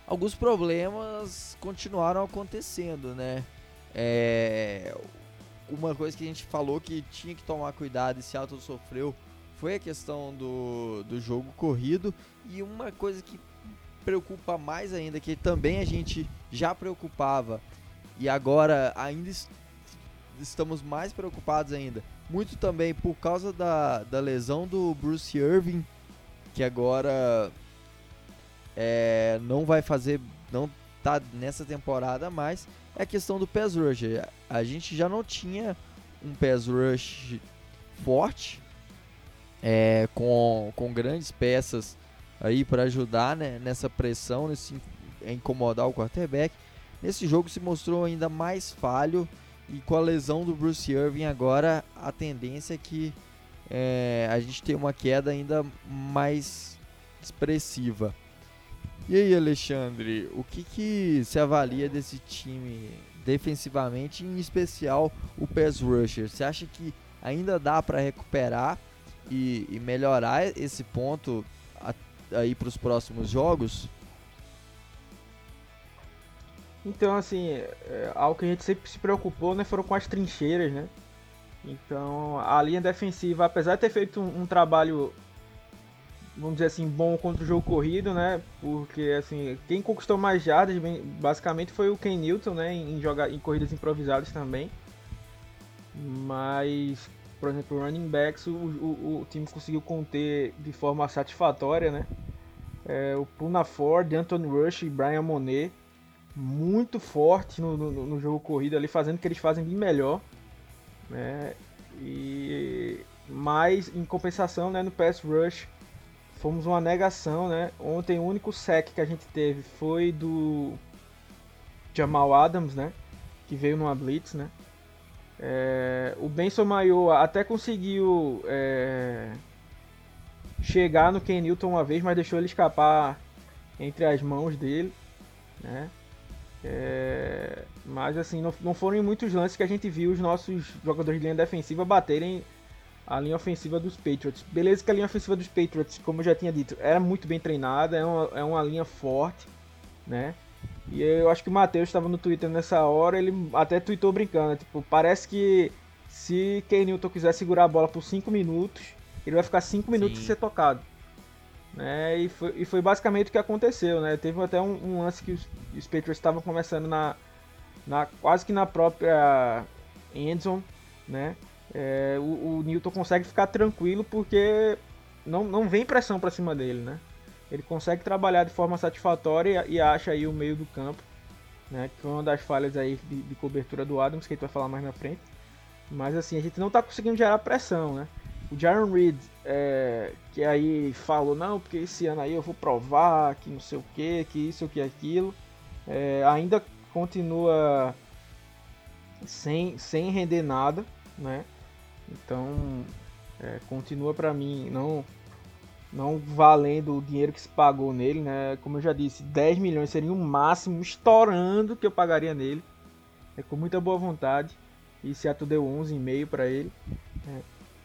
Speaker 3: alguns problemas continuaram acontecendo, né? É, uma coisa que a gente falou que tinha que tomar cuidado e se auto sofreu foi a questão do, do jogo corrido e uma coisa que preocupa mais ainda, que também a gente já preocupava e agora ainda est estamos mais preocupados ainda, muito também por causa da, da lesão do Bruce Irving, que agora é, não vai fazer, não tá nessa temporada mais, é a questão do pass rush. A gente já não tinha um pass rush forte, é, com, com grandes peças aí para ajudar né, nessa pressão, nesse incomodar o quarterback. Nesse jogo se mostrou ainda mais falho e com a lesão do Bruce Irving agora a tendência é que é, a gente tem uma queda ainda mais expressiva. E aí, Alexandre, o que, que se avalia desse time defensivamente, em especial o pass rusher? Você acha que ainda dá para recuperar e, e, melhorar esse ponto a, aí para os próximos jogos?
Speaker 4: Então, assim, é, algo que a gente sempre se preocupou, né, foram com as trincheiras, né? Então, a linha defensiva, apesar de ter feito um, um trabalho, vamos dizer assim, bom contra o jogo corrido, né? Porque, assim, quem conquistou mais jardas, basicamente, foi o Ken Newton, né? Em, jogar, em corridas improvisadas também. Mas, por exemplo, running backs, o, o, o time conseguiu conter de forma satisfatória, né? É, o Puna Ford, Anthony Rush e Brian Monet muito forte no, no, no, jogo corrido ali, fazendo o que eles fazem bem melhor. Né? E mas em compensação, né, no pass rush fomos uma negação, né? Ontem o único sec que a gente teve foi do Jamal Adams, né? Que veio numa blitz, né? É, o Benson Maior até conseguiu é, chegar no Ken Newton uma vez, mas deixou ele escapar entre as mãos dele, né? É, mas assim, não, não foram em muitos lances que a gente viu os nossos jogadores de linha defensiva baterem a linha ofensiva dos Patriots. Beleza que a linha ofensiva dos Patriots, como eu já tinha dito, era muito bem treinada, é uma, é uma linha forte, né? E eu acho que o Matheus estava no Twitter nessa hora, ele até tweetou brincando, né? tipo, parece que se Ken Newton quiser segurar a bola por 5 minutos, ele vai ficar 5 minutos sem ser tocado. Né? E, foi, e foi basicamente o que aconteceu, né? Teve até um, um lance que os, os Patriots estavam começando na, na quase que na própria endzone, né? É, o, o, Newton consegue ficar tranquilo porque não, não vem pressão para cima dele, né? Ele consegue trabalhar de forma satisfatória e, e, acha aí o meio do campo, né? Que foi uma das falhas aí de, de cobertura do Adams, que a gente vai falar mais na frente. Mas assim, a gente não está conseguindo gerar pressão, né? O Jaron Reed, é, que aí falou, não, porque esse ano aí eu vou provar que não sei o que, que isso, que aquilo, é, ainda continua sem, sem render nada, né? Então, é, continua para mim não não valendo o dinheiro que se pagou nele, né? Como eu já disse, 10 milhões seria o máximo, estourando que eu pagaria nele. É com muita boa vontade. E Seattle deu 11,5 para ele. Né?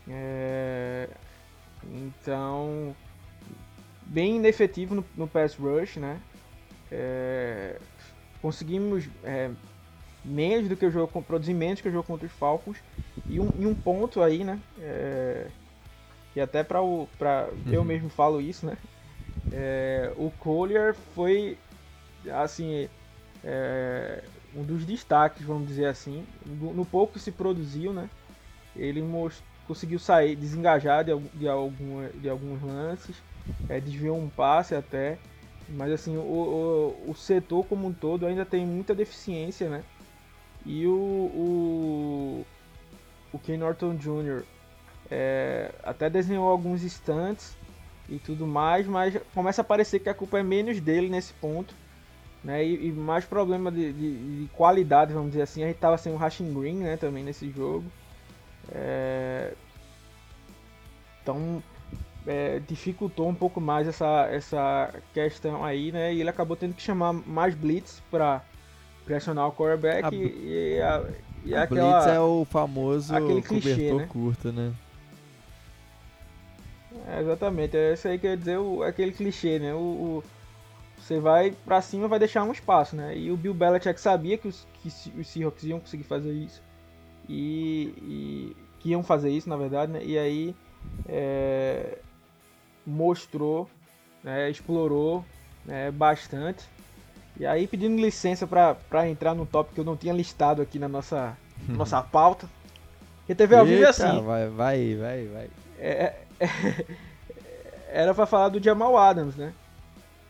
Speaker 4: É, então, bem inefetivo no, no pass rush, né? É, conseguimos é, menos do que o jogo, produzir menos que o jogo contra os Falcons. E um, e um ponto aí, né? É, e até para o, pra, uhum. eu mesmo falo isso, né? É, o Collier foi, assim, é, um dos destaques, vamos dizer assim. No, pouco que se produziu, né? Ele mostrou conseguiu sair, desengajar de, de, alguma, de alguns lances, é, desviou um passe até, mas assim, o, o, o, setor como um todo ainda tem muita deficiência, né? E o, o, o Ken Norton Jr. É, até desenhou alguns instantes e tudo mais, mas começa a parecer que a culpa é menos dele nesse ponto. Né, e, e mais problema de, de, de, qualidade, vamos dizer assim. A gente tava sem o Rashing Green né, também nesse jogo. É... Então é, dificultou um pouco mais essa, essa questão aí, né? E ele acabou tendo que chamar mais blitz para pressionar o quarterback a, e, e, a, e
Speaker 3: a
Speaker 4: aquela,
Speaker 3: blitz é o famoso
Speaker 4: aquele clichê, né?
Speaker 3: curto, né?
Speaker 4: É, exatamente, é isso aí que quer dizer o, aquele clichê, né? O, o, você vai para cima vai deixar um espaço, né? E o Bill Belichick sabia que os, que os Seahawks iam conseguir fazer isso e, e que iam fazer isso, na verdade, né? E aí é, mostrou, né, explorou né, bastante. E aí pedindo licença para entrar no tópico que eu não tinha listado aqui na nossa, nossa pauta. Que TV ao vivo é assim.
Speaker 3: Vai, vai, vai, vai.
Speaker 4: É, é, era para falar do Jamal Adams, né?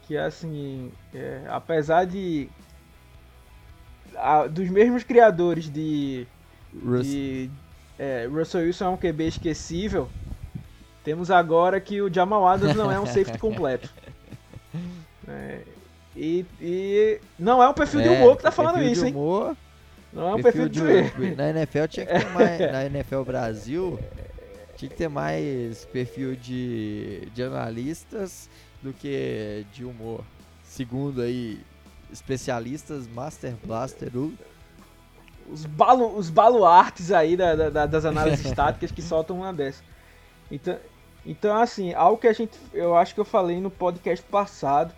Speaker 4: Que assim, é, apesar de a, dos mesmos criadores de, de é, Russell Wilson é um QB esquecível, temos agora que o Jamal Adams não é um safety completo. É, e, e, não é um perfil é, de humor que tá falando isso, hein?
Speaker 3: Humor,
Speaker 4: não é um perfil, perfil de,
Speaker 3: de Na NFL tinha que ter mais. Na NFL Brasil tinha que ter mais perfil de, de analistas do que de humor. Segundo aí, especialistas Master Blaster
Speaker 4: os, balu, os baluartes aí da, da, das análises estáticas que soltam uma dessa. Então, então, assim, algo que a gente. Eu acho que eu falei no podcast passado,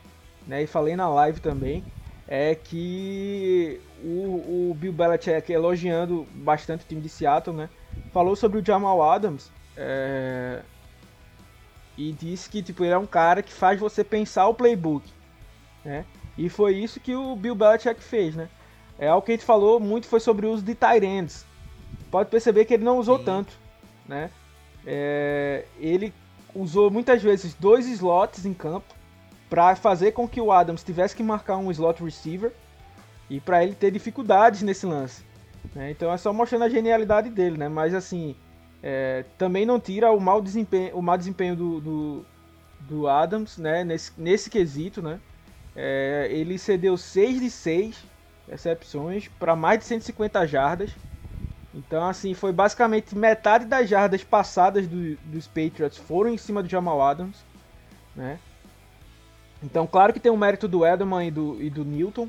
Speaker 4: né? E falei na live também. é que o, o Bill Belichick, elogiando bastante o time de Seattle, né, falou sobre o Jamal Adams é, e disse que tipo, ele é um cara que faz você pensar o playbook. Né? E foi isso que o Bill Belichick fez. Né? É, o que a gente falou muito foi sobre o uso de tight ends. Pode perceber que ele não usou Sim. tanto. Né? É, ele usou muitas vezes dois slots em campo para fazer com que o Adams tivesse que marcar um slot receiver e para ele ter dificuldades nesse lance. Né? Então é só mostrando a genialidade dele, né? Mas assim, é, também não tira o mau desempenho, o mau desempenho do, do, do Adams, né? Nesse, nesse quesito, né? É, ele cedeu 6 de 6 recepções para mais de 150 jardas. Então, assim, foi basicamente metade das jardas passadas do, dos Patriots foram em cima do Jamal Adams, né? Então, claro que tem o mérito do Edelman e do, e do Newton,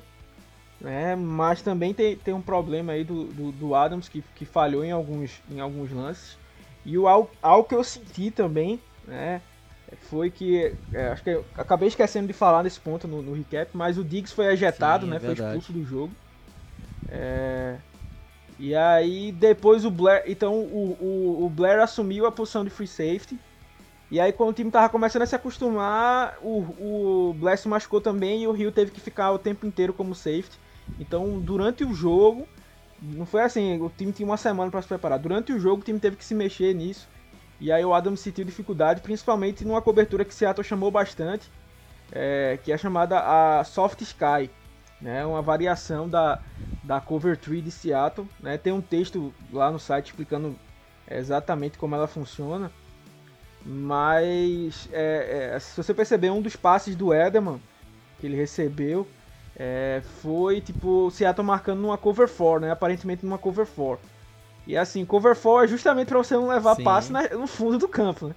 Speaker 4: né? Mas também tem, tem um problema aí do, do, do, Adams que, que falhou em alguns, em alguns lances. E o algo, algo que eu senti também, né? Foi que. É, acho que acabei esquecendo de falar nesse ponto no, no recap, mas o Diggs foi ejetado, Sim, né? É foi expulso do jogo. É, e aí depois o Blair. Então o, o, o, Blair assumiu a posição de free safety. E aí quando o time tava começando a se acostumar, o, o se machucou também e o Rio teve que ficar o tempo inteiro como safety. Então durante o jogo, não foi assim, o time tinha uma semana para se preparar. Durante o jogo o time teve que se mexer nisso. E aí o Adams sentiu dificuldade, principalmente numa cobertura que Seattle chamou bastante, é, que é chamada a Soft Sky, né, uma variação da, da Cover Tree de Seattle. Né, tem um texto lá no site explicando exatamente como ela funciona. Mas é, é, se você perceber, um dos passes do Edelman que ele recebeu é, foi tipo Seattle marcando numa cover 4, né? Aparentemente numa cover 4. E assim, cover 4 é justamente para você não levar Sim. passe na, no fundo do campo, né?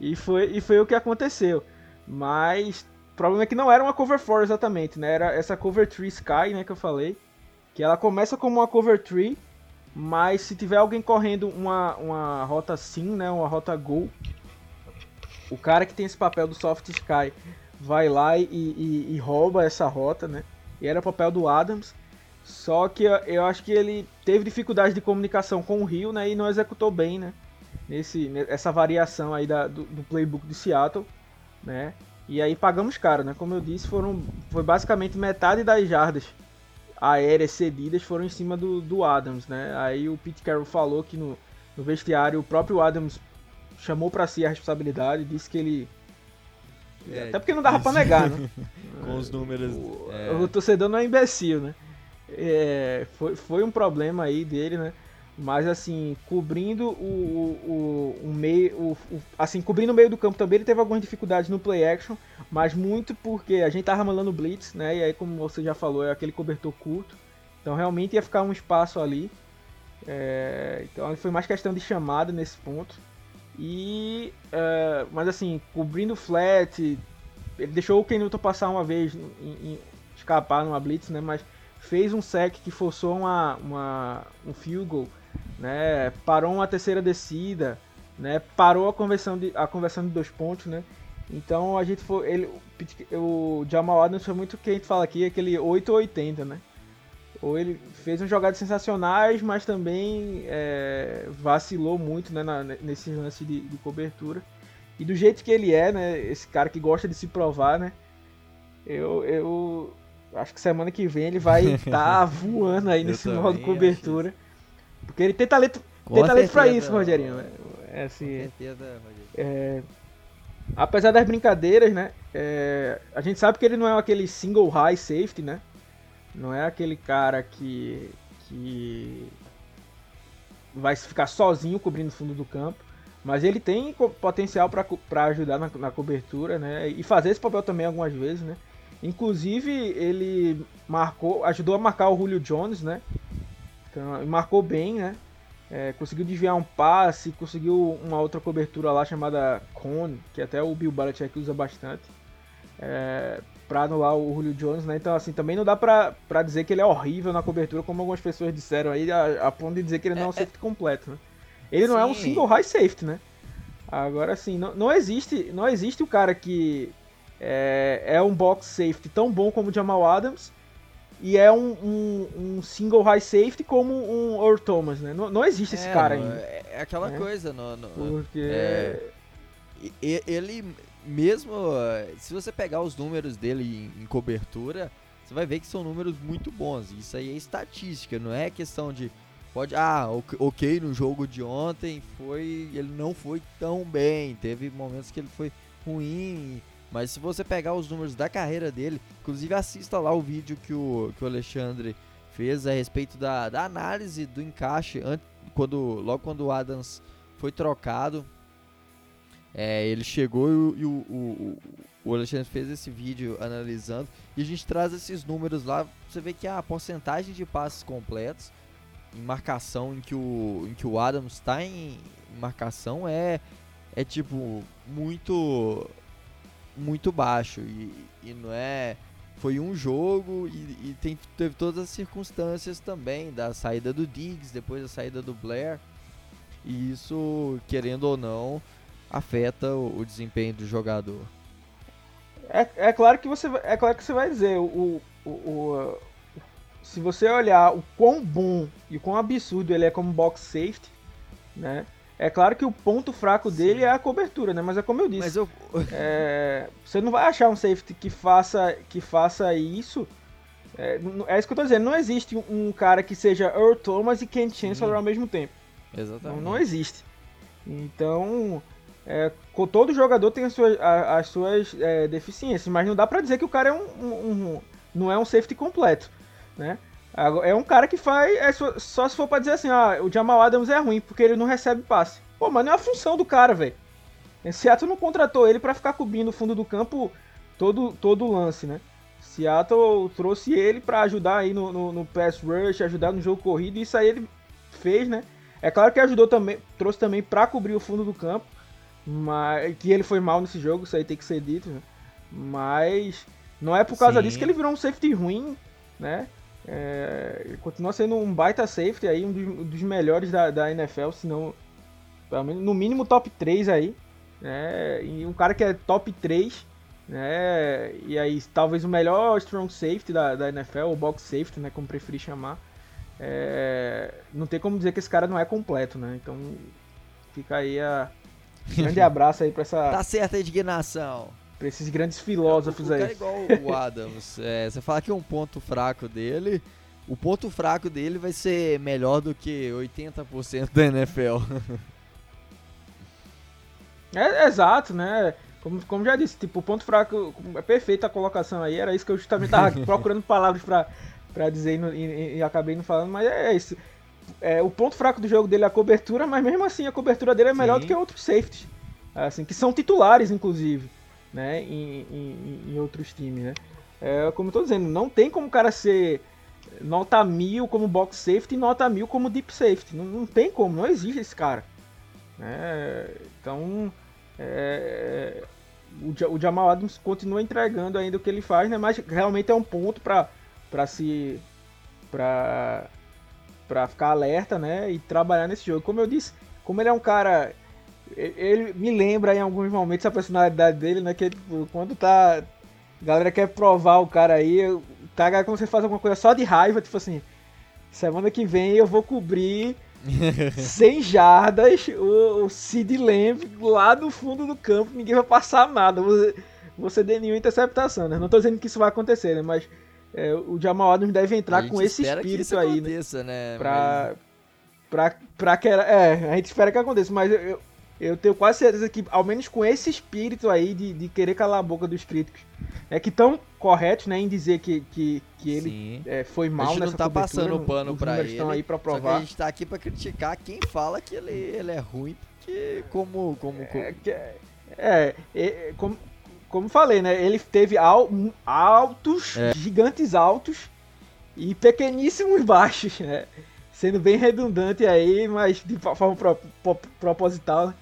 Speaker 4: E foi, e foi o que aconteceu. Mas o problema é que não era uma cover 4 exatamente, né? Era essa cover 3 Sky, né, que eu falei. Que ela começa como uma cover 3, mas se tiver alguém correndo uma, uma rota sim, né, uma rota go, o cara que tem esse papel do soft sky vai lá e, e, e rouba essa rota, né? E era o papel do Adams. Só que eu acho que ele teve dificuldade de comunicação com o Rio, né? E não executou bem, né? Nesse, essa variação aí da, do, do playbook de Seattle, né? E aí pagamos caro, né? Como eu disse, foram, foi basicamente metade das jardas aéreas cedidas foram em cima do, do Adams, né? Aí o Pete Carroll falou que no, no vestiário o próprio Adams chamou para si a responsabilidade, disse que ele é, até porque não dava pra negar, né?
Speaker 3: Com os números.
Speaker 4: O, é... o torcedor não é imbecil, né? É, foi, foi um problema aí dele, né? Mas assim, cobrindo o, o, o meio. O, o, assim, cobrindo o meio do campo também, ele teve algumas dificuldades no play action, mas muito porque a gente tava mandando blitz, né? E aí, como você já falou, é aquele cobertor curto. Então realmente ia ficar um espaço ali. É, então foi mais questão de chamada nesse ponto. E. É, mas assim, cobrindo flat. Ele deixou o Ken Newton passar uma vez em, em, escapar numa blitz, né? Mas fez um sec que forçou uma, uma, um field goal, né? Parou uma terceira descida, né? Parou a conversão de, a conversão de dois pontos, né? Então a gente foi. Ele, o Jamal Adams foi muito o que a gente fala aqui, aquele 8 ou 80, né? Ou ele fez uns jogadas sensacionais, mas também é, vacilou muito né, na, nesse lance de, de, cobertura. E do jeito que ele é, né? Esse cara que gosta de se provar, né? Eu, eu Acho que semana que vem ele vai estar tá voando aí nesse modo cobertura. Porque ele tem talento, tem talento pra isso, Rogerinho. É, assim, certeza, Rogerinho. É, apesar das brincadeiras, né? É, a gente sabe que ele não é aquele single high safety, né? Não é aquele cara que, que vai ficar sozinho cobrindo o fundo do campo. Mas ele tem potencial para ajudar na, na, cobertura, né? E fazer esse papel também algumas vezes, né? Inclusive, ele marcou, ajudou a marcar o Julio Jones, né? Então, marcou bem, né? É, conseguiu desviar um passe, conseguiu uma outra cobertura lá chamada Cone, que até o Bill Belichick usa bastante, é, pra anular o Julio Jones, né? Então, assim, também não dá pra, pra dizer que ele é horrível na cobertura, como algumas pessoas disseram aí, a, a ponto de dizer que ele não é um é, é. safety completo, né? Ele Sim. não é um single high safety, né? Agora, assim, não, não existe não existe o cara que é, é um box safety tão bom como o Jamal Adams e é um, um, um, single high safety como um Earl Thomas, né? Não, não existe esse
Speaker 3: é,
Speaker 4: cara
Speaker 3: não,
Speaker 4: ainda.
Speaker 3: É, é aquela
Speaker 4: né?
Speaker 3: coisa, no, no,
Speaker 4: Porque.
Speaker 3: é, ele mesmo, eh, se você pegar os números dele em, em cobertura, você vai ver que são números muito bons. Isso aí é estatística, não é questão de pode, ah, ok, no jogo de ontem foi, ele não foi tão bem, teve momentos que ele foi ruim, mas se você pegar os números da carreira dele, inclusive assista lá o vídeo que o, que o Alexandre fez a respeito da, da análise do encaixe antes, quando, logo quando o Adams foi trocado. É, ele chegou e, e o, o, o Alexandre fez esse vídeo analisando e a gente traz esses números lá. Você vê que a porcentagem de passes completos em marcação em que o, em que o Adams está em marcação é, é tipo muito muito baixo e, e não é foi um jogo e, e tem, teve todas as circunstâncias também da saída do Diggs depois da saída do Blair e isso querendo ou não afeta o, o desempenho do jogador
Speaker 4: É, é claro que você vai- é claro que você vai dizer o, o, o- se você olhar o quão bom e o quão absurdo ele é como box safety, né? É claro que o ponto fraco dele é a cobertura, né? Mas é como eu disse,
Speaker 3: eu
Speaker 4: é, você não vai achar um safety que faça que faça isso. É, é isso que eu tô dizendo. Não existe um, cara que seja Earl Thomas e Ken Chancellor ao mesmo tempo. Não,
Speaker 3: exatamente
Speaker 4: não existe. Então, é, todo jogador tem as suas, as suas é, deficiências, mas não dá pra dizer que o cara é um, um- um- não é um safety completo, né? É um cara que faz, é só, só se for pra dizer assim, ah, o Jamal Adams é ruim porque ele não recebe passe. Pô, mas não é a função do cara, velho. Seattle não contratou ele pra ficar cobrindo o fundo do campo todo todo o lance, né? Seattle trouxe ele pra ajudar aí no, no, no pass rush, ajudar no jogo corrido, e isso aí ele fez, né? É claro que ajudou também, trouxe também pra cobrir o fundo do campo, mas que ele foi mal nesse jogo, isso aí tem que ser dito, né? Mas não é por causa
Speaker 3: Sim.
Speaker 4: disso que ele virou um safety ruim, né? É, continua sendo um baita safety aí, um dos, um dos melhores da, da NFL, se não, no mínimo top 3 aí, né? E um cara que é top 3, né? E aí talvez o melhor strong safety da, da NFL, ou box safety, né? Como preferir chamar. É, não tem como dizer que esse cara não é completo, né? Então fica aí a grande abraço aí pra, essa,
Speaker 3: tá certa a indignação
Speaker 4: pra esses grandes filósofos
Speaker 3: cara é
Speaker 4: aí.
Speaker 3: igual o Adams é, você fala que um ponto fraco dele o ponto fraco dele vai ser melhor do que 80% da NFL
Speaker 4: É, exato, né? Como, como já disse, tipo, o ponto fraco é perfeita a colocação aí, era isso que eu justamente tava procurando palavras pra, pra dizer e, e- e acabei não falando, mas é isso. É, o ponto fraco do jogo dele é a cobertura, mas mesmo assim a cobertura dele é melhor
Speaker 3: Sim.
Speaker 4: do que outros safeties, assim, que são titulares, inclusive, né, em, em, em outros times, né. É, como eu tô dizendo, não tem como o cara ser nota mil como box safety e nota mil como deep safety, não, não tem como, não existe esse cara. né. então, é, o, o Jamal Adams continua entregando ainda o que ele faz, né? Mas realmente é um ponto para para se para para ficar alerta, né? E trabalhar nesse jogo. Como eu disse, como ele é um cara ele me lembra em alguns momentos a personalidade dele, né? Que ele, quando tá a galera quer provar o cara aí, tá como você faz alguma coisa só de raiva, tipo assim, semana que vem eu vou cobrir 100 jardas, o, o Sid Lamb lá no fundo do campo, ninguém vai passar nada. Você, você dê nenhuma interceptação, né? Não tô dizendo que isso vai acontecer, né? Mas é, o Jamal Adams deve
Speaker 3: A
Speaker 4: entrar
Speaker 3: gente
Speaker 4: com esse espírito aí, né?
Speaker 3: aconteça, né?
Speaker 4: Pra, pra, pra que É, a gente espera que aconteça, mas eu, eu, eu tenho quase certeza que, ao menos com esse espírito aí de, de querer calar a boca dos críticos, é que estão corretos, né, em dizer que, que, que ele é, foi
Speaker 3: A
Speaker 4: mal
Speaker 3: gente
Speaker 4: nessa
Speaker 3: não tá
Speaker 4: cobertura,
Speaker 3: passando pano
Speaker 4: os
Speaker 3: pra ele.
Speaker 4: estão aí pra
Speaker 3: que a
Speaker 4: provar.
Speaker 3: gente tá aqui pra criticar quem fala que ele, ele é ruim, porque como. como, como-
Speaker 4: É, que- é, é, é, como, como falei, né? Ele teve al- altos,
Speaker 3: É.
Speaker 4: gigantes altos e pequeníssimos baixos, né? Sendo bem redundante aí, mas de forma pro- pro- proposital?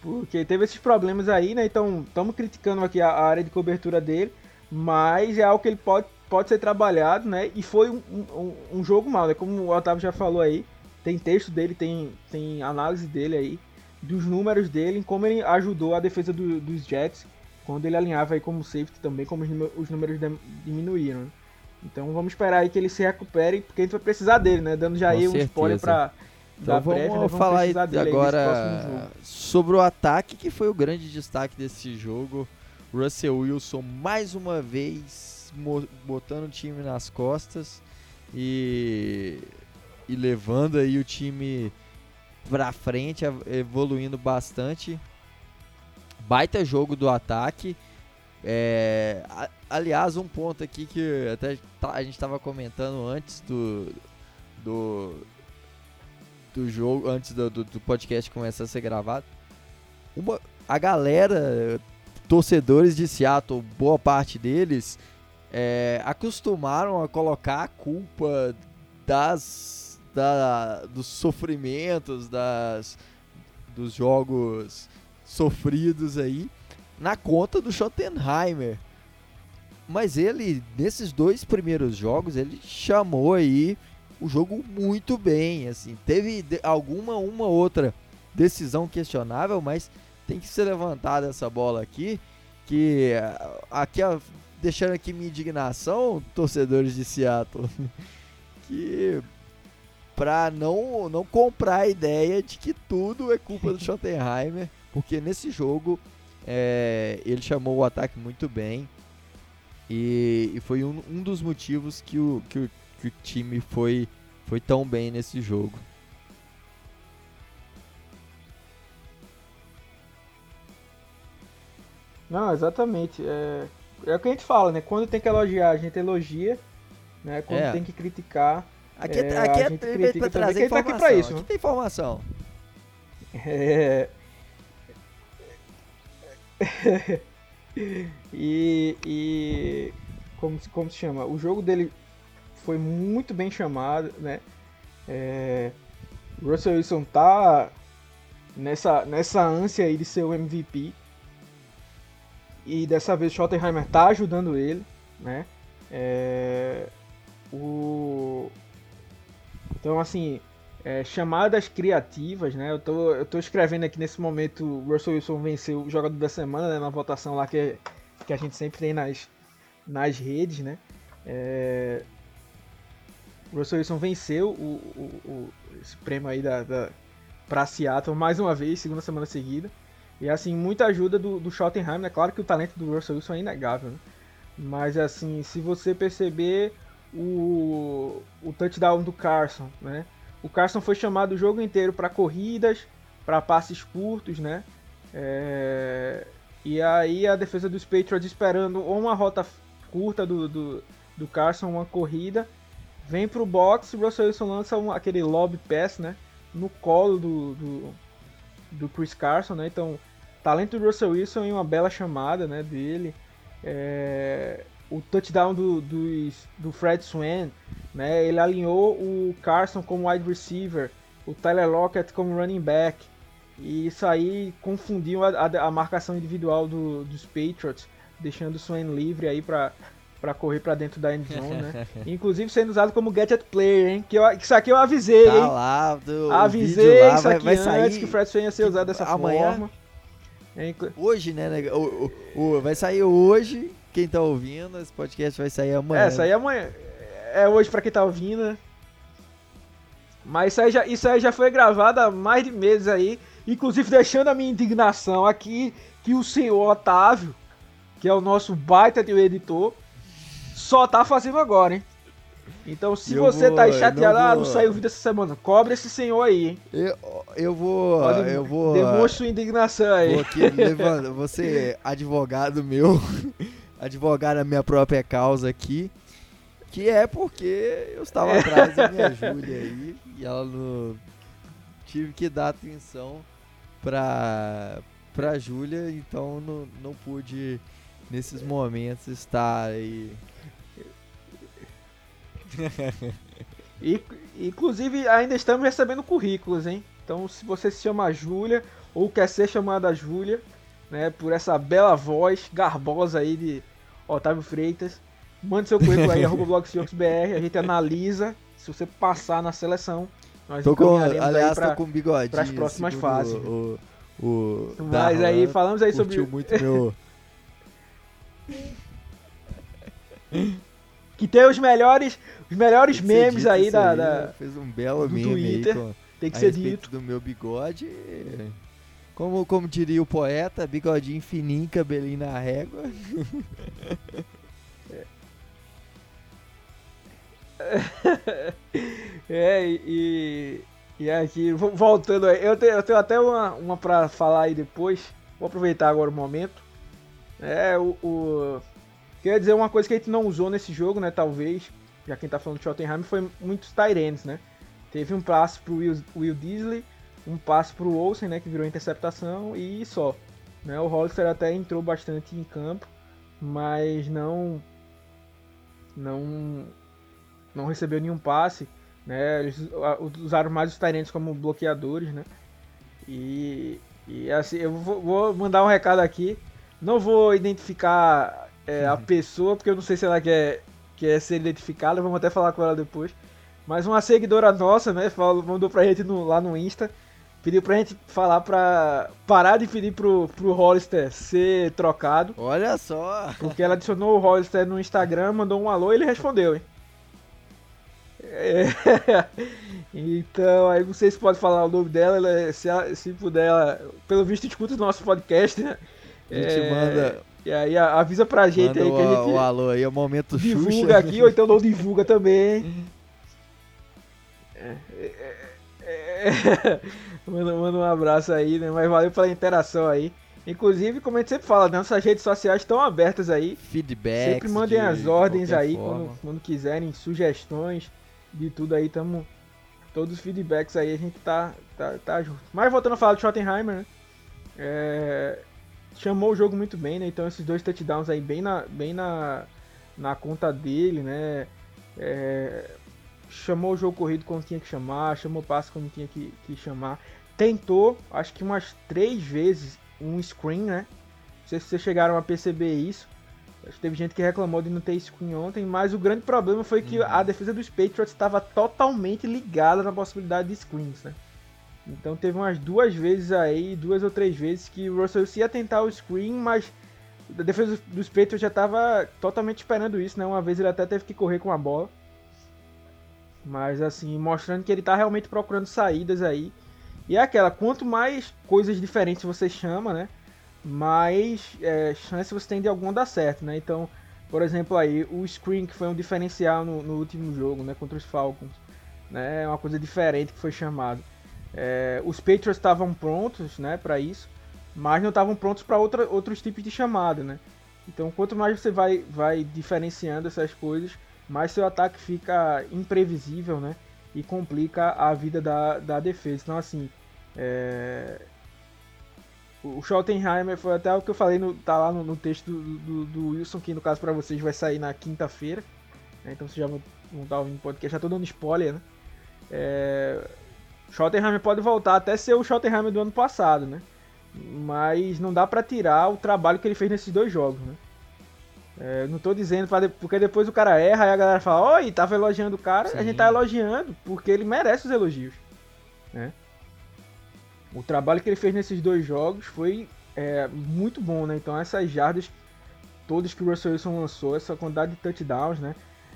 Speaker 4: Porque teve esses problemas aí, né? Então, estamos criticando aqui a, a área de cobertura dele, mas é algo que ele pode, pode ser trabalhado, né? E foi um, um, um jogo mal, né? Como o Otávio já falou aí, tem texto dele, tem, tem análise dele aí dos números dele, em como ele ajudou a defesa do- dos Jets quando ele alinhava aí como safety também, como os, número- os números diminuíram. né? Então vamos esperar aí que ele se recupere, porque a gente vai precisar dele, né? Dando já
Speaker 3: Com
Speaker 4: aí um spoiler pra
Speaker 3: Então vamos
Speaker 4: prévia, né? Vamos
Speaker 3: falar agora sobre o ataque, que foi o grande destaque desse jogo. Russell Wilson mais uma vez botando o time nas costas e, e levando aí o time pra frente, evoluindo bastante. Baita jogo do ataque. É, aliás, um ponto aqui que até tá- a gente estava comentando antes do, do, do jogo, antes do, do, do podcast começar a ser gravado. Uma, a galera, torcedores de Seattle, boa parte deles, é, acostumaram a colocar a culpa das, da, dos sofrimentos, das, dos jogos sofridos aí, na conta do Schottenheimer. Mas ele, nesses dois primeiros jogos, ele chamou aí o jogo muito bem, assim, teve alguma uma outra decisão questionável, mas tem que ser levantada essa bola aqui, que ah, aqui deixando aqui minha indignação, torcedores de Seattle, que pra não não comprar a ideia de que tudo é culpa do Schottenheimer, porque nesse jogo é, ele chamou o ataque muito bem e, e foi um, um dos motivos que o, que o, que o time foi, foi tão bem nesse jogo.
Speaker 4: Não, exatamente. É, é o que a gente fala, né? Quando tem que elogiar, a gente elogia. Né? Quando
Speaker 3: É.
Speaker 4: tem que criticar.
Speaker 3: Aqui é,
Speaker 4: É,
Speaker 3: aqui
Speaker 4: a
Speaker 3: é
Speaker 4: gente
Speaker 3: pra
Speaker 4: critica também,
Speaker 3: trazer
Speaker 4: ele tá aqui
Speaker 3: informação.
Speaker 4: pra isso,
Speaker 3: aqui tem informação.
Speaker 4: É... e, e como, como se chama? O jogo dele foi muito bem chamado, né? É, Russell Wilson tá nessa, nessa ânsia aí de ser o MVP. E dessa vez Schottenheimer tá ajudando ele, né? É, o... Então, assim, é, chamadas criativas, né? Eu tô, eu tô escrevendo aqui nesse momento o Russell Wilson venceu o jogador da semana, né? Na votação lá que, que a gente sempre tem nas, nas redes, né? É, o Russell Wilson venceu o, o- o- esse prêmio aí da, da, pra Seattle mais uma vez, segunda semana seguida. E assim, muita ajuda do, do Schottenheim, né? Claro que o talento do Russell Wilson é inegável, né? Mas assim, se você perceber o, o touchdown do Carson, né? O Carson foi chamado o jogo inteiro para corridas, para passes curtos, né? É, E aí a defesa dos Patriots esperando ou uma rota curta do, do, do Carson, uma corrida, vem pro box, o Russell Wilson lança um, aquele lob pass, né? No colo do, do, do Chris Carson, né? Então, talento do Russell Wilson e uma bela chamada, né? Dele. É, o touchdown do, dos- do Fred Swan, né? Ele alinhou o Carson como wide receiver, o Tyler Lockett como running back. E isso aí confundiu a, a- a marcação individual do- dos Patriots, deixando o Swan livre aí para para correr para dentro da end zone, né? Inclusive sendo usado como gadget player, hein? Que, eu, que isso aqui eu avisei,
Speaker 3: Tá
Speaker 4: hein?
Speaker 3: lá, do,
Speaker 4: Avisei
Speaker 3: lá
Speaker 4: isso
Speaker 3: vai,
Speaker 4: aqui
Speaker 3: vai
Speaker 4: antes que o Fred Swan ia ser usado dessa
Speaker 3: amanhã.
Speaker 4: forma.
Speaker 3: Hoje, né? né, O, o- o- vai sair hoje. Quem tá ouvindo, esse podcast vai sair amanhã.
Speaker 4: É, é amanhã. É hoje pra quem tá ouvindo, né? Mas isso aí, já, isso aí já foi gravado há mais de meses aí. Inclusive deixando a minha indignação aqui que o senhor Otávio, que é o nosso baita de um editor, só tá fazendo agora, hein? Então se
Speaker 3: Eu
Speaker 4: você tá
Speaker 3: vou-
Speaker 4: chateado,
Speaker 3: não
Speaker 4: ah, não saiu vídeo essa semana, cobre esse senhor aí, hein?
Speaker 3: Eu, eu vou.
Speaker 4: Pode-
Speaker 3: eu vou.
Speaker 4: Demonstre sua indignação aí.
Speaker 3: Vou aqui levando, você advogado meu, advogar a minha própria causa aqui, que é porque eu estava atrás da minha Júlia aí e ela não tive que dar atenção pra pra Júlia, então não, não pude nesses momentos estar aí.
Speaker 4: E, inclusive, ainda estamos recebendo currículos, hein? Então, se você se chama Júlia ou quer ser chamada Júlia, né, por essa bela voz garbosa aí de Otávio Freitas, mande seu currículo aí, arroba blogseahawksbr, a gente analisa. Se você passar na seleção, nós
Speaker 3: Tô com,
Speaker 4: aí
Speaker 3: aliás,
Speaker 4: pra-
Speaker 3: tô com bigodinho.
Speaker 4: pras próximas fases.
Speaker 3: O, o, o
Speaker 4: Mas aí, falamos aí sobre...
Speaker 3: muito meu...
Speaker 4: que tem os melhores, os melhores memes aí da, da,
Speaker 3: Fez um belo
Speaker 4: do
Speaker 3: meme
Speaker 4: Twitter.
Speaker 3: aí com,
Speaker 4: Tem que
Speaker 3: a
Speaker 4: ser dito.
Speaker 3: do meu bigode. Como, como diria o poeta, bigodinho fininho, cabelinho na régua.
Speaker 4: É, e, e aqui, vo- voltando aí, eu tenho, eu tenho até uma, uma pra falar aí depois. Vou aproveitar agora o momento. É, o, o. Queria dizer uma coisa que a gente não usou nesse jogo, né? Talvez, já quem tá falando de Schottenheim, foi muitos Tyrants, né? Teve um passe pro Will, Will Disley, um passe pro Olsen, né? Que virou interceptação, e só. Né? O Hollister até entrou bastante em campo, mas não. Não. Não recebeu nenhum passe. Né? Eles usaram mais os Tyrants como bloqueadores, né? E, e assim, eu vou, vou mandar um recado aqui. Não vou identificar é, a pessoa, porque eu não sei se ela quer, quer ser identificada. Vamos até falar com ela depois. Mas uma seguidora nossa, né? Falou, mandou pra gente no- lá no Insta. Pediu pra gente falar pra parar de pedir pro, pro Hollister ser trocado.
Speaker 3: Olha só!
Speaker 4: Porque ela adicionou o Hollister no Instagram, mandou um alô e ele respondeu, hein? É. Então, aí não sei se pode falar o nome dela, ela- se, ela- se puder, ela, pelo visto escuta o nosso podcast, né?
Speaker 3: A gente
Speaker 4: É,
Speaker 3: manda,
Speaker 4: E aí avisa pra gente
Speaker 3: manda
Speaker 4: aí que a gente
Speaker 3: o alô aí, é o momento
Speaker 4: divulga
Speaker 3: Xuxa.
Speaker 4: aqui, ou então não divulga também. É, é, é, manda, manda um abraço aí, né? Mas valeu pela interação aí. Inclusive, como a gente sempre fala, né, nossas redes sociais estão abertas aí.
Speaker 3: Feedback.
Speaker 4: Sempre mandem
Speaker 3: de-
Speaker 4: as
Speaker 3: de
Speaker 4: ordens aí quando, quando quiserem, sugestões de tudo aí, tamo. Todos os feedbacks aí a gente tá, tá, tá junto. Mas voltando a falar do Schottenheimer, né? É, chamou o jogo muito bem, né? Então esses dois touchdowns aí bem na, bem na, na conta dele, né? É, chamou o jogo corrido quando tinha que chamar, chamou o passe quando tinha que, que chamar. Tentou, acho que umas três vezes, um screen, né? Não sei se vocês chegaram a perceber isso. Acho que teve gente que reclamou de não ter screen ontem, mas o grande problema foi que a defesa dos Patriots estava totalmente ligada na possibilidade de screens, né? Então teve umas duas vezes aí, duas ou três vezes que o Russell ia tentar o screen, mas a defesa dos Patriots já estava totalmente esperando isso, né? Uma vez ele até teve que correr com a bola. Mas assim, mostrando que ele tá realmente procurando saídas aí. E é aquela, quanto mais coisas diferentes você chama, né? Mais é, chance você tem de alguma dar certo, né? Então, por exemplo aí, o screen que foi um diferencial no, no último jogo, né? Contra os Falcons. Né? É uma coisa diferente que foi chamado. É, os Patriots estavam prontos, né, para isso, mas não estavam prontos para outros tipos de chamada, né? Então, quanto mais você vai, vai diferenciando essas coisas, mais seu ataque fica imprevisível, né? E complica a vida da, da defesa. Então, assim, é... o Schottenheimer foi até o que eu falei, no, tá lá no, no texto do, do, do Wilson, que no caso para vocês vai sair na quinta-feira. né? Então, vocês já vão, estar ouvindo o podcast, já tô dando spoiler, né? É... Schottenheimer pode voltar até ser o Schottenheimer do ano passado, né? Mas não dá pra tirar o trabalho que ele fez nesses dois jogos, né? É, não tô dizendo pra de- porque depois o cara erra e a galera fala, oi, tava elogiando o cara, a
Speaker 3: Sim.
Speaker 4: gente tá elogiando porque ele merece os elogios, né? O trabalho que ele fez nesses dois jogos foi é, muito bom, né? Então essas jardas todas que o Russell Wilson lançou, essa quantidade de touchdowns, né?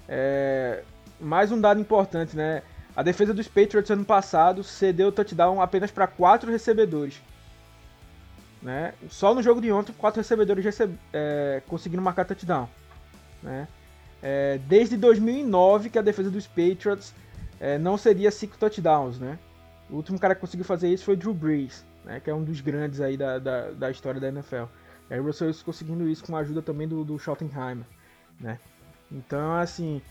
Speaker 4: É, mais um dado importante, né? A defesa dos Patriots ano passado cedeu touchdown apenas para quatro recebedores. Né? Só no jogo de ontem, quatro recebedores receb- é, conseguiram marcar touchdown. Né? É, desde 2009 que a defesa dos Patriots é, não seria cinco touchdowns. Né? O último cara que conseguiu fazer isso foi Drew Brees, né? que é um dos grandes aí da, da, da história da NFL. O Russell conseguindo isso com a ajuda também do, do Schottenheimer. Né? Então, assim,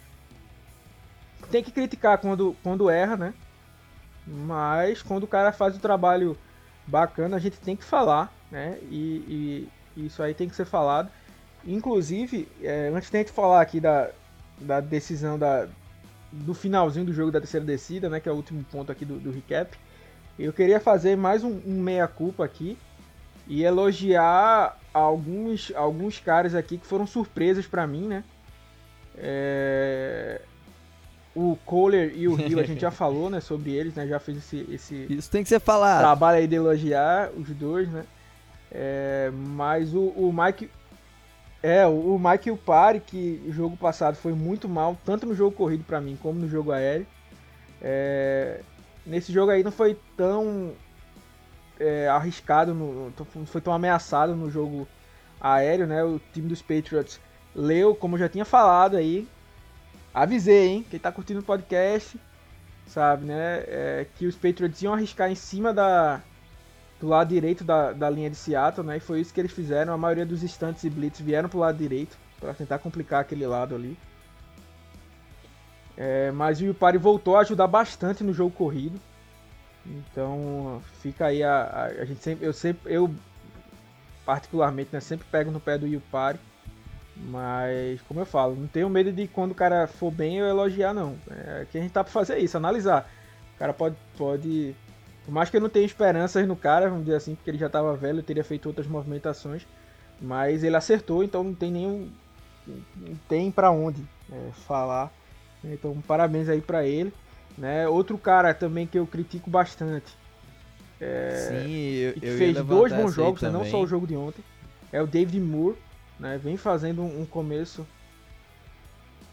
Speaker 4: tem que criticar quando, quando erra, né? Mas quando o cara faz o trabalho bacana, a gente tem que falar, né? E, e isso aí tem que ser falado. Inclusive, é, antes de a gente falar aqui da, da decisão da, do finalzinho do jogo da terceira descida, né? Que é o último ponto aqui do, do recap. Eu queria fazer mais um, um meia-culpa aqui e elogiar alguns, alguns caras aqui que foram surpresas pra mim, né? É, o Kohler e o Hill, a gente já falou, né, sobre eles, né? Já fez esse, esse
Speaker 3: Isso tem que ser falado.
Speaker 4: trabalho aí de elogiar os dois, né? É, mas o, o Mike É, o, o Mike Upari, que o jogo passado foi muito mal, tanto no jogo corrido para mim como no jogo aéreo. É, nesse jogo aí não foi tão é, arriscado, no, não foi tão ameaçado no jogo aéreo, né? O time dos Patriots leu, como eu já tinha falado aí, avisei, hein? Quem tá curtindo o podcast, sabe, né? É, que os Patriots iam arriscar em cima da, do lado direito da, da linha de Seattle, né? E foi isso que eles fizeram. A maioria dos instantes e blitz vieram pro lado direito para tentar complicar aquele lado ali. É, mas o Yupari voltou a ajudar bastante no jogo corrido. Então fica aí a, a, a, gente sempre eu sempre eu particularmente né, sempre pego no pé do Yupari. Mas como eu falo, não tenho medo de quando o cara for bem eu elogiar não. É que a gente tá para fazer isso, analisar. O cara pode pode por mais que eu não tenha esperanças no cara, vamos dizer assim, porque ele já estava velho, teria feito outras movimentações, mas ele acertou, então não tem nenhum não tem para onde é, falar. Então parabéns aí para ele. Né? Outro cara também que eu critico bastante. É,
Speaker 3: Sim, eu,
Speaker 4: que
Speaker 3: eu
Speaker 4: fez dois bons jogos, né? não só o jogo de ontem. É o David Moore, né? Vem fazendo um começo,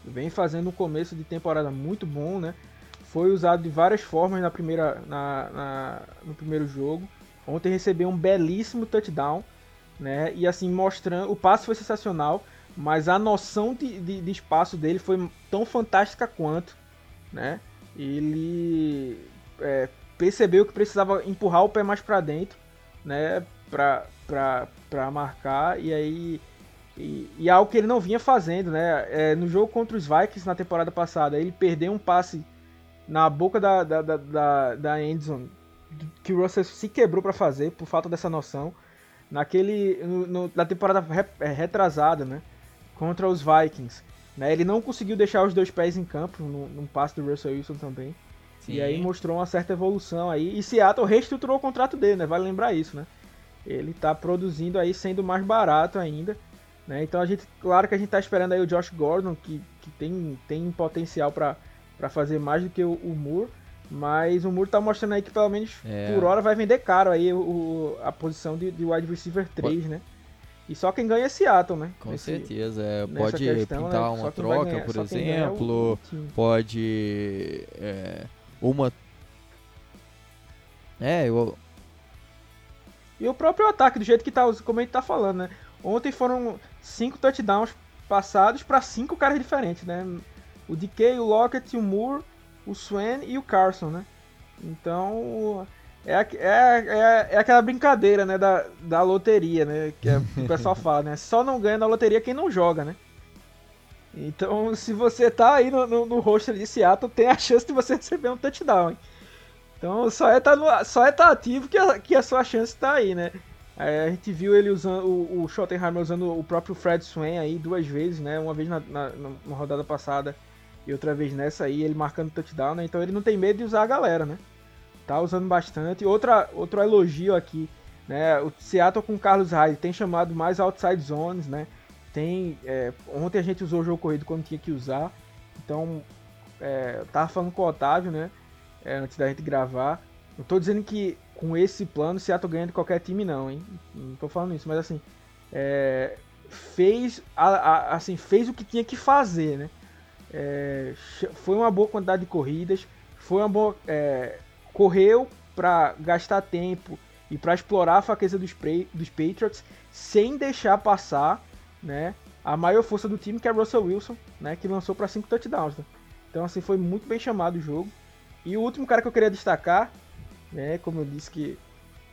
Speaker 4: vem fazendo um começo de temporada muito bom, né? Foi usado de várias formas na primeira, na, na no primeiro jogo. Ontem recebeu um belíssimo touchdown, né? E assim mostrando, o passe foi sensacional, mas a noção de, de, de espaço dele foi tão fantástica quanto, né? ele é, percebeu que precisava empurrar o pé mais para dentro, né, para marcar e aí e, e, algo que ele não vinha fazendo, né? É, no jogo contra os Vikings na temporada passada, ele perdeu um passe na boca da, da, da, da, da endzone que o Russell se quebrou para fazer por falta dessa noção. Naquele no, no, na temporada re, é, retrasada, né? Contra os Vikings. Né? Ele não conseguiu deixar os dois pés em campo num, num passe do Russell Wilson também. Sim. E aí mostrou uma certa evolução aí. E Seattle reestruturou o contrato dele, né? Vale lembrar isso, né? Ele tá produzindo aí sendo mais barato ainda. Né? Então a gente, claro que a gente tá esperando aí o Josh Gordon, que, que tem, tem potencial para fazer mais do que o, o Moore. Mas o Moore tá mostrando aí que pelo menos é. por hora vai vender caro aí o, a posição de, de wide receiver 3, né? E só quem ganha é Seattle, né?
Speaker 3: Com Nesse, certeza. É, pode questão, pintar né? uma troca, ganhar, por exemplo. pode. É, uma. É, eu.
Speaker 4: E o próprio ataque, do jeito que tá, como a gente tá falando, né? Ontem foram cinco touchdowns passados para cinco caras diferentes, né? O DK, o Lockett, o Moore, o Swan e o Carson, né? Então, é, é, é, é aquela brincadeira, né, da, da loteria, né, que, é, que o pessoal fala, né, só não ganha na loteria quem não joga, né. Então, se você tá aí no, no, no roster de Seattle, tem a chance de você receber um touchdown, hein? Então, só é tá, no, só é tá ativo que a, que a sua chance tá aí, né. É, a gente viu ele usando, o, o Schottenheimer usando o próprio Fred Swain aí duas vezes, né, uma vez na, na, na rodada passada e outra vez nessa aí, ele marcando touchdown, né, então ele não tem medo de usar a galera, né tá usando bastante. Outra, outro elogio aqui, né? O Seattle com o Carlos Hyde tem chamado mais outside zones, né? Tem, é, ontem a gente usou o jogo corrido quando tinha que usar, então é, eu tava falando com o Otávio, né? É, antes da gente gravar. Não tô dizendo que com esse plano o Seattle ganha de qualquer time, não, hein? Não tô falando isso, mas assim, é, fez, a, a, assim, fez o que tinha que fazer, né? É, foi uma boa quantidade de corridas, foi uma boa, é, correu para gastar tempo e para explorar a fraqueza dos, dos Patriots sem deixar passar né, a maior força do time, que é Russell Wilson, né, que lançou para 5 touchdowns. Né? Então, assim, foi muito bem chamado o jogo. E o último cara que eu queria destacar, né, como eu disse que,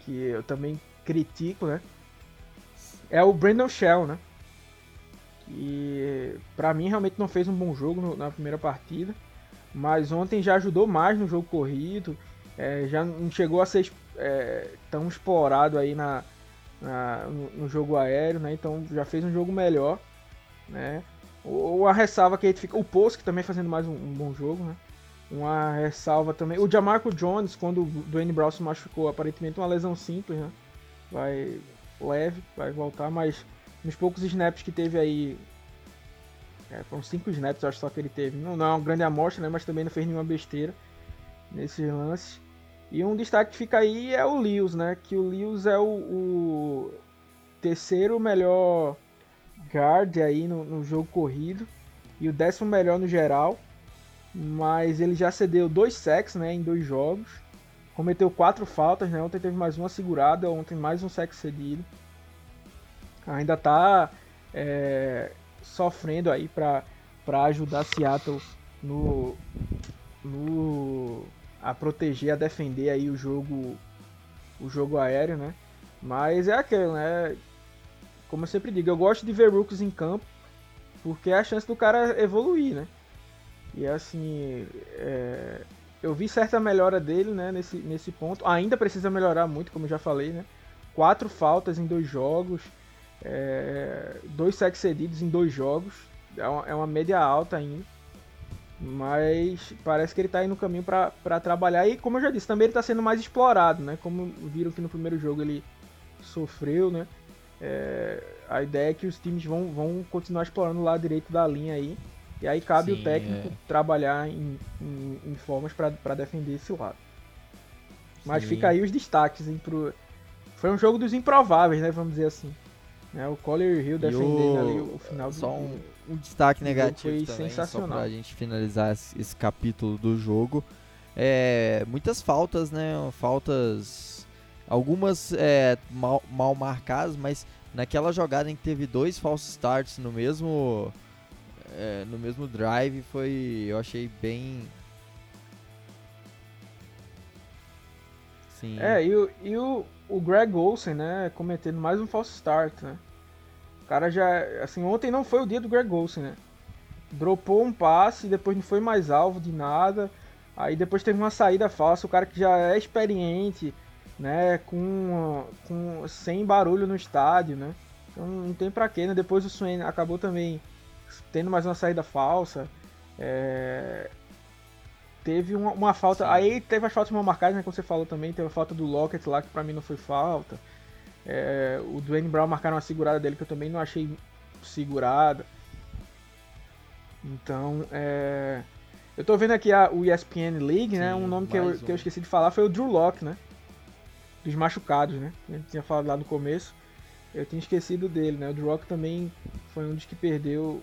Speaker 4: que eu também critico, né, é o Brandon Shell, né, que para mim realmente não fez um bom jogo no, na primeira partida, mas ontem já ajudou mais no jogo corrido, é, já não chegou a ser é, tão explorado aí na, na no, no, jogo aéreo, né? Então já fez um jogo melhor, né? Ou a ressalva que fica o Post que também fazendo mais um, um, bom jogo, né? Uma ressalva também. O Jamarco Jones, quando o Dwayne Brown se machucou, aparentemente uma lesão simples, né? Vai leve, vai voltar, mas nos poucos snaps que teve aí. É, foram cinco snaps, acho só que ele teve. Não, não é uma grande amostra, né? Mas também não fez nenhuma besteira nesses lances. E um destaque que fica aí é o Lewis, né? Que o Lewis é o, o terceiro melhor guard aí no, no jogo corrido e o décimo melhor no geral, mas ele já cedeu dois sacks né, em dois jogos, cometeu quatro faltas, né, ontem teve mais uma segurada, ontem mais um sack cedido, ainda está é, sofrendo aí para ajudar Seattle no, no a proteger, a defender aí o jogo o jogo aéreo, né? Mas é aquilo, né? Como eu sempre digo, eu gosto de ver rookies em campo porque é a chance do cara evoluir, né? E assim, é... eu vi certa melhora dele, né? Nesse, nesse ponto. Ainda precisa melhorar muito, como já falei, né? Quatro faltas em dois jogos, é... dois sacks cedidos em dois jogos. É uma, é uma média alta ainda. Mas parece que ele está aí no caminho para trabalhar. E como eu já disse, também ele está sendo mais explorado, né? Como viram que no primeiro jogo ele sofreu, né? É, a ideia é que os times vão, vão continuar explorando o lado direito da linha aí. E aí cabe Sim, o técnico é. trabalhar em, em, em formas para defender esse lado. Mas Sim. fica aí os destaques. Hein, pro... Foi um jogo dos improváveis, né? Vamos dizer assim. Né, o Collier Hill defendendo o... ali o final
Speaker 3: Só um, um destaque negativo também, sensacional. só pra gente finalizar esse, esse capítulo do jogo. É, muitas faltas, né? Faltas Algumas é, mal, mal marcadas, mas naquela jogada em que teve dois false starts no mesmo é, no mesmo drive foi eu achei bem
Speaker 4: sim é e, o, e o, o Greg Olsen né cometendo mais um false start né o cara já assim ontem não foi o dia do Greg Olsen né dropou um passe depois não foi mais alvo de nada aí depois teve uma saída falsa o cara que já é experiente né, com, com sem barulho no estádio, né? Então não tem pra quê, né? Depois o Swain acabou também tendo mais uma saída falsa. É... Teve uma, uma falta. Sim. Aí teve as faltas mal marcadas, né? Como você falou também, teve a falta do Lockett lá, que pra mim não foi falta. É... O Dwayne Brown marcaram uma segurada dele que eu também não achei segurada. Então, é... Eu tô vendo aqui a, o ESPN League, né? Sim, né? Um nome que eu, um. que eu esqueci de falar foi o Drew Locke, né? dos machucados, né? A gente tinha falado lá no começo. Eu tinha esquecido dele, né? O Drock também foi um dos que perdeu.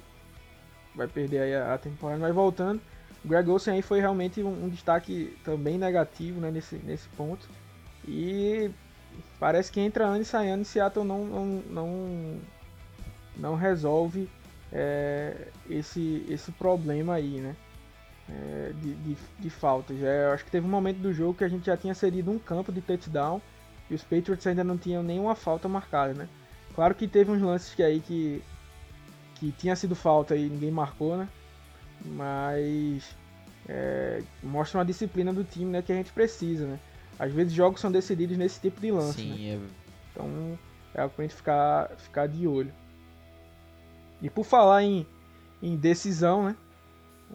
Speaker 4: Vai perder aí a, temporada, mas voltando. O Greg Olsen aí foi realmente um, um, destaque também negativo né, nesse, nesse ponto. E parece que entra ano e sai ano e Seattle não, não, não, não resolve é, esse, esse problema aí, né? é, de, de, de, faltas. É, eu acho que teve um momento do jogo que a gente já tinha cedido um campo de touchdown e os Patriots ainda não tinham nenhuma falta marcada, né? Claro que teve uns lances que aí que, que tinha sido falta e ninguém marcou, né? Mas é, mostra uma disciplina do time né, que a gente precisa, né? Às vezes jogos são decididos nesse tipo de lance, Sim, né? é... Então é algo pra gente ficar, ficar de olho. E por falar em, em decisão, né?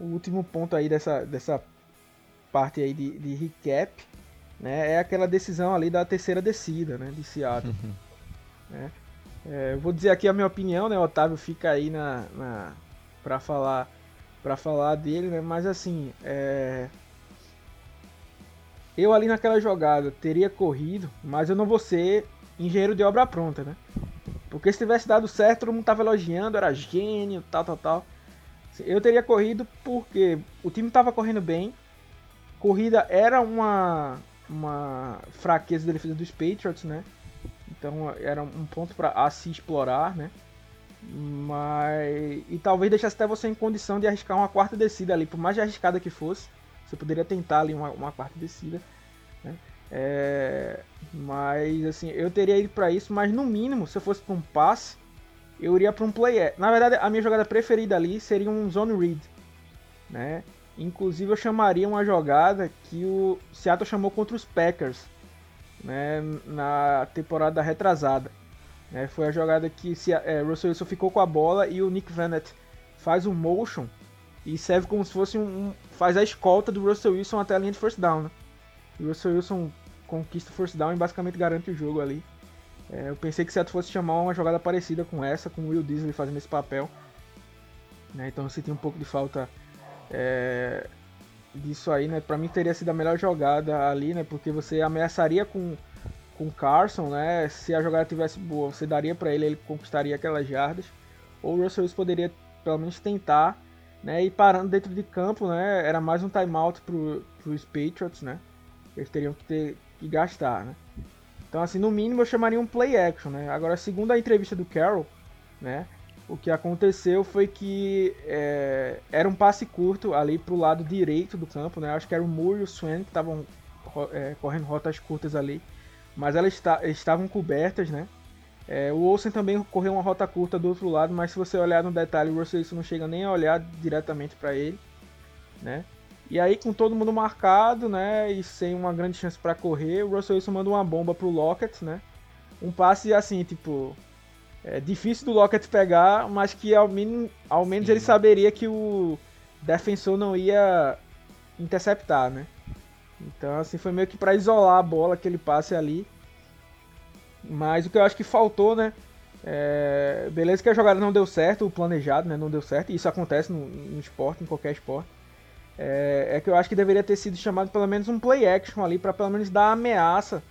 Speaker 4: o último ponto aí dessa, dessa parte aí de, de recap, né, é aquela decisão ali da terceira descida, né, de Seattle. Né? É, vou dizer aqui a minha opinião, né, o Otávio fica aí na, na para falar para falar dele, né, mas assim, é, eu ali naquela jogada teria corrido, mas eu não vou ser engenheiro de obra pronta, né? Porque se tivesse dado certo, todo mundo tava elogiando, era gênio, tal, tal, tal. Eu teria corrido porque o time estava correndo bem. Corrida era uma, uma fraqueza da defesa dos Patriots, né? Então era um ponto para se explorar, né? Mas e talvez deixasse até você em condição de arriscar uma quarta descida ali, por mais arriscada que fosse, você poderia tentar ali uma, uma quarta descida, né? É, mas assim, eu teria ido para isso, mas no mínimo, se eu fosse para um passe, eu iria para um play Na verdade, a minha jogada preferida ali seria um zone read, né? Inclusive eu chamaria uma jogada que o Seattle chamou contra os Packers, né, na temporada retrasada. Né? Foi a jogada que se, é, Russell Wilson ficou com a bola e o Nick Vanett faz um motion e serve como se fosse um, um faz a escolta do Russell Wilson até a linha de first down. Né? E o Russell Wilson conquista o first down e basicamente garante o jogo ali. É, eu pensei que o Seattle fosse chamar uma jogada parecida com essa, com o Will Disley fazendo esse papel. Né, então eu senti um pouco de falta é, disso aí, né? Pra mim teria sido a melhor jogada ali, né? Porque você ameaçaria com com Carson, né? Se a jogada tivesse boa, você daria para ele, ele conquistaria aquelas jardas. ou o Russell Wilson poderia pelo menos tentar, né? E parando dentro de campo, né? Era mais um timeout pro, pros Patriots, né? Eles teriam que ter que gastar, né? Então, assim, no mínimo eu chamaria um play action, né? Agora, segundo a entrevista do Carroll, né? O que aconteceu foi que é, era um passe curto ali pro lado direito do campo, né? Acho que era o Moore e o Swan que estavam é, correndo rotas curtas ali, mas elas está, estavam cobertas, né? É, o Olsen também correu uma rota curta do outro lado, mas se você olhar no detalhe, o Russell Wilson não chega nem a olhar diretamente para ele, né? E aí com todo mundo marcado, né, e sem uma grande chance para correr, o Russell Wilson manda uma bomba pro Lockett, né? Um passe assim, tipo, é difícil do Lockett pegar, mas que ao, min, ao menos ele saberia que o defensor não ia interceptar, né? Então assim foi meio que para isolar a bola aquele passe ali. Mas o que eu acho que faltou, né? É, beleza que a jogada não deu certo, o planejado né, não deu certo, e isso acontece no, no esporte, em qualquer esporte. É, é, que eu acho que deveria ter sido chamado pelo menos um play action ali, para pelo menos dar ameaça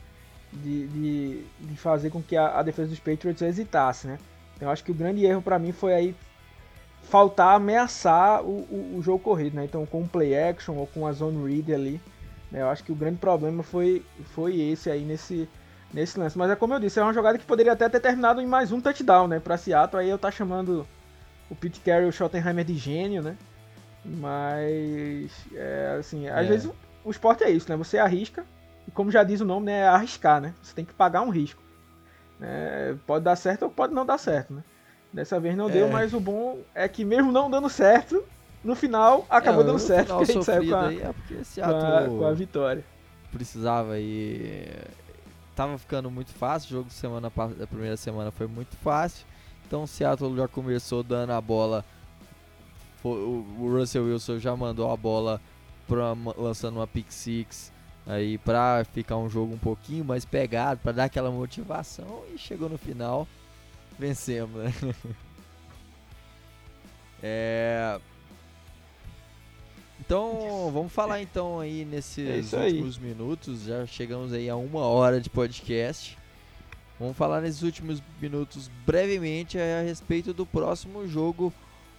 Speaker 4: de, de, de, fazer com que a, a, defesa dos Patriots hesitasse, né? Então eu acho que o grande erro para mim foi aí faltar ameaçar o, o, o, jogo corrido, né? Então com um play action ou com a zone read ali? Eu acho que o grande problema foi, foi esse aí nesse, nesse lance. Mas é como eu disse, é uma jogada que poderia até ter terminado em mais um touchdown, né? Pra Seattle, aí eu tá chamando o Pete Carroll e o Schottenheimer de gênio, né? Mas, é, assim, às é. vezes o, o esporte é isso, né? Você arrisca, e como já diz o nome, né? É arriscar, né? Você tem que pagar um risco. É, pode dar certo ou pode não dar certo, né? Dessa vez não é. deu, mas o bom é que mesmo não dando certo, no final acabou é, dando certo. A gente saiu com a, é com, a, com a vitória.
Speaker 3: Precisava e tava ficando muito fácil. O jogo de semana da primeira semana foi muito fácil. Então o Seattle já começou dando a bola. O Russell Wilson já mandou a bola pra, lançando uma pick six aí para ficar um jogo um pouquinho mais pegado, para dar aquela motivação e chegou no final vencemos, né? é, então, vamos falar então aí nesses é últimos aí. minutos. Já chegamos aí a uma hora de podcast. Vamos falar nesses últimos minutos brevemente a respeito do próximo jogo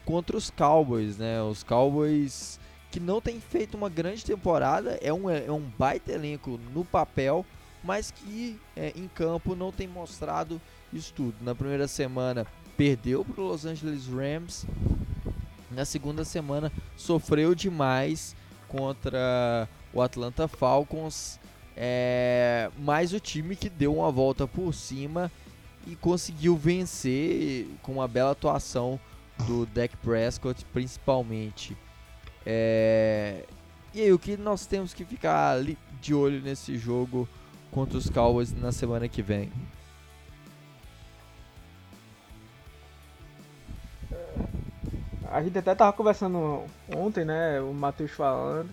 Speaker 3: contra os Cowboys, né? Os Cowboys que não tem feito uma grande temporada, é um, é um baita elenco no papel, mas que é, em campo não tem mostrado isso tudo. Na primeira semana perdeu para os Los Angeles Rams, na segunda semana sofreu demais contra o Atlanta Falcons, é, mas o time que deu uma volta por cima e conseguiu vencer com uma bela atuação do Dak Prescott, principalmente. É, e aí, o que nós temos que ficar de olho nesse jogo contra os Cowboys na semana que vem?
Speaker 4: A gente até tava conversando ontem, né? O Matheus falando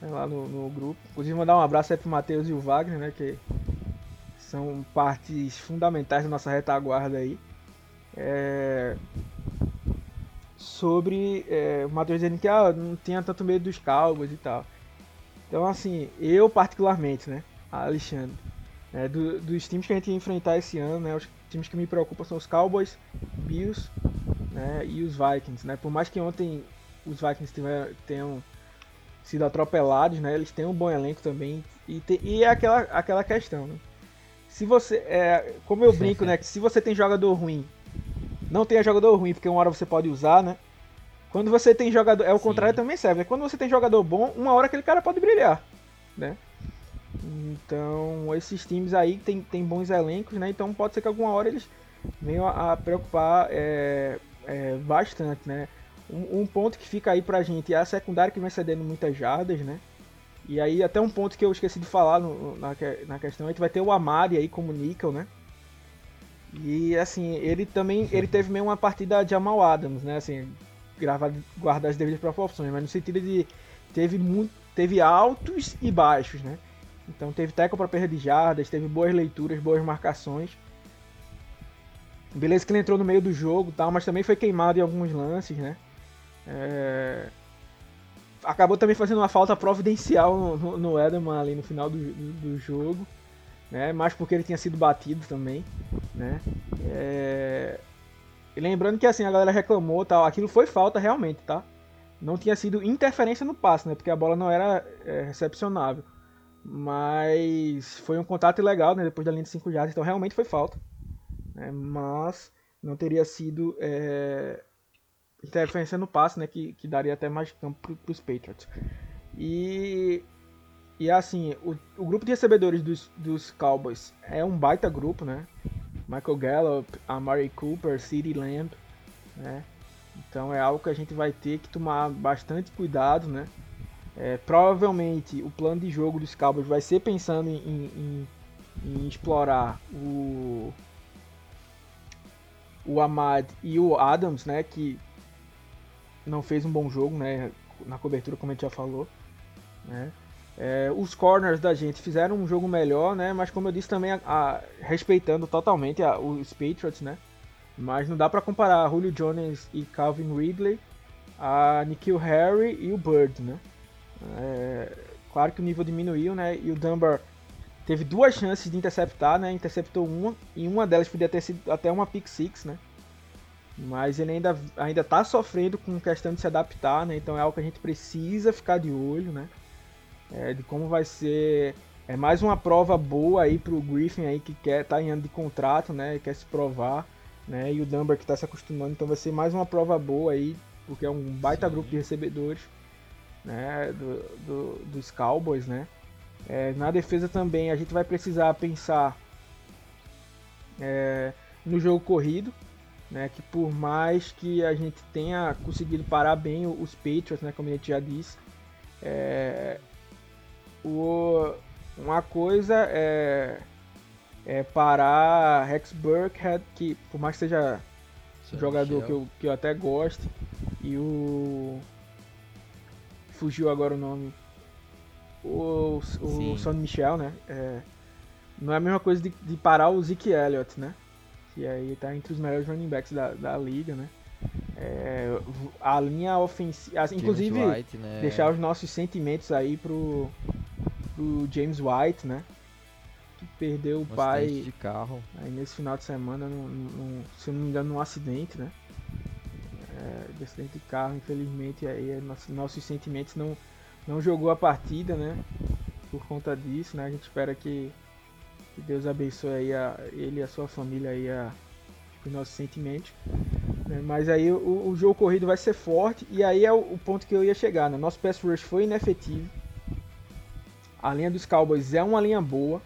Speaker 4: né, lá no, no, grupo. Inclusive mandar um abraço aí pro Matheus e o Wagner, né? Que são partes fundamentais da nossa retaguarda aí. É... Sobre é, o Matheus dizendo que ah, não tinha tanto medo dos Cowboys e tal. Então assim, eu particularmente, né? Alexandre. É, do, dos times que a gente ia enfrentar esse ano, né? Os times que me preocupam são os Cowboys, Bills né, e os Vikings, né? Por mais que ontem os Vikings tiver, tenham sido atropelados, né? Eles têm um bom elenco também e, te, e é aquela, aquela questão, né? Se você, é, como eu brinco, né? Que se você tem jogador ruim, não tenha jogador ruim, porque uma hora você pode usar, né? Quando você tem jogador, é o Sim. contrário também serve. Né? Quando você tem jogador bom, uma hora aquele cara pode brilhar, né? Então, esses times aí tem, tem bons elencos, né? Então pode ser que alguma hora eles venham a, a preocupar é, é, bastante, né? Um, um, ponto que fica aí pra gente é a secundária que vem cedendo muitas jardas, né? E aí até um ponto que eu esqueci de falar no, na, na questão, a gente vai ter o Amari aí como níquel, né? E assim, ele também ele teve meio uma partida de Amal Adams, né? Assim, gravar, guardar as devidas proporções, mas no sentido de teve muito, teve altos e baixos, né? Então teve teco para perda de jardas, teve boas leituras, boas marcações. Beleza que ele entrou no meio do jogo tal, mas também foi queimado em alguns lances, né? É... Acabou também fazendo uma falta providencial no, no, Edelman ali no final do, do, do, jogo, né? Mais porque ele tinha sido batido também, né? É... lembrando que assim, a galera reclamou tal, aquilo foi falta realmente, tá? Não tinha sido interferência no passe, né? Porque a bola não era é, recepcionável. Mas foi um contato ilegal, né? Depois da linha de 5 jardas, então realmente foi falta. Né? Mas não teria sido é, interferência no passe, né? Que, que daria até mais campo para os Patriots. E, e assim, o, o grupo de recebedores dos, dos Cowboys é um baita grupo, né? Michael Gallup, Amari Cooper, CeeDee Lamb, né? Então é algo que a gente vai ter que tomar bastante cuidado, né? É, provavelmente o plano de jogo dos Cowboys vai ser pensando em, em, em explorar o o Ahmad e o Adams, né? Que não fez um bom jogo, né? Na cobertura, como a gente já falou, né? É, os corners da gente fizeram um jogo melhor, né? Mas como eu disse também, a, a, respeitando totalmente a, os Patriots, né? Mas não dá para comparar Julio Jones e Calvin Ridley, a Nikhil Harry e o Bird, né? É, claro que o nível diminuiu, né? E o Dunbar teve duas chances de interceptar, né? Interceptou uma e uma delas podia ter sido até uma pick six, né? Mas ele ainda ainda tá sofrendo com questão de se adaptar, né? Então é algo que a gente precisa ficar de olho, né? É, de como vai ser é mais uma prova boa aí pro Griffin aí que quer tá em ano de contrato, né? Quer se provar né? E o Dunbar que está se acostumando, então vai ser mais uma prova boa aí, porque é um baita Sim. grupo de recebedores, né? Do, do, dos Cowboys, né? É, na defesa também a gente vai precisar pensar é, no jogo corrido, né? Que por mais que a gente tenha conseguido parar bem os Patriots, né? Como a gente já disse, é, o, uma coisa é é, parar Rex Burkhead, que por mais que seja jogador que eu, que eu até gosto, e o. Fugiu agora o nome. O, o Son Michel, né? É, não é a mesma coisa de, de, parar o Zeke Elliott, né? Que aí tá entre os melhores running backs da, da liga, né? É, a linha ofensiva. Inclusive, White, né? deixar os nossos sentimentos aí pro, pro James White, né? que perdeu o um pai
Speaker 3: de carro.
Speaker 4: aí nesse final de semana, no, no, se não me engano, num acidente, né? É, de acidente de carro, infelizmente, aí é nosso, nossos sentimentos não, não jogou a partida, né? Por conta disso, né? A gente espera que, que Deus abençoe aí a, ele e a sua família aí a, os nossos sentimentos. Né? Mas aí o, o, jogo corrido vai ser forte e aí é o, o ponto que eu ia chegar, né? Nosso pass rush foi inefetivo. A linha dos Cowboys é uma linha boa.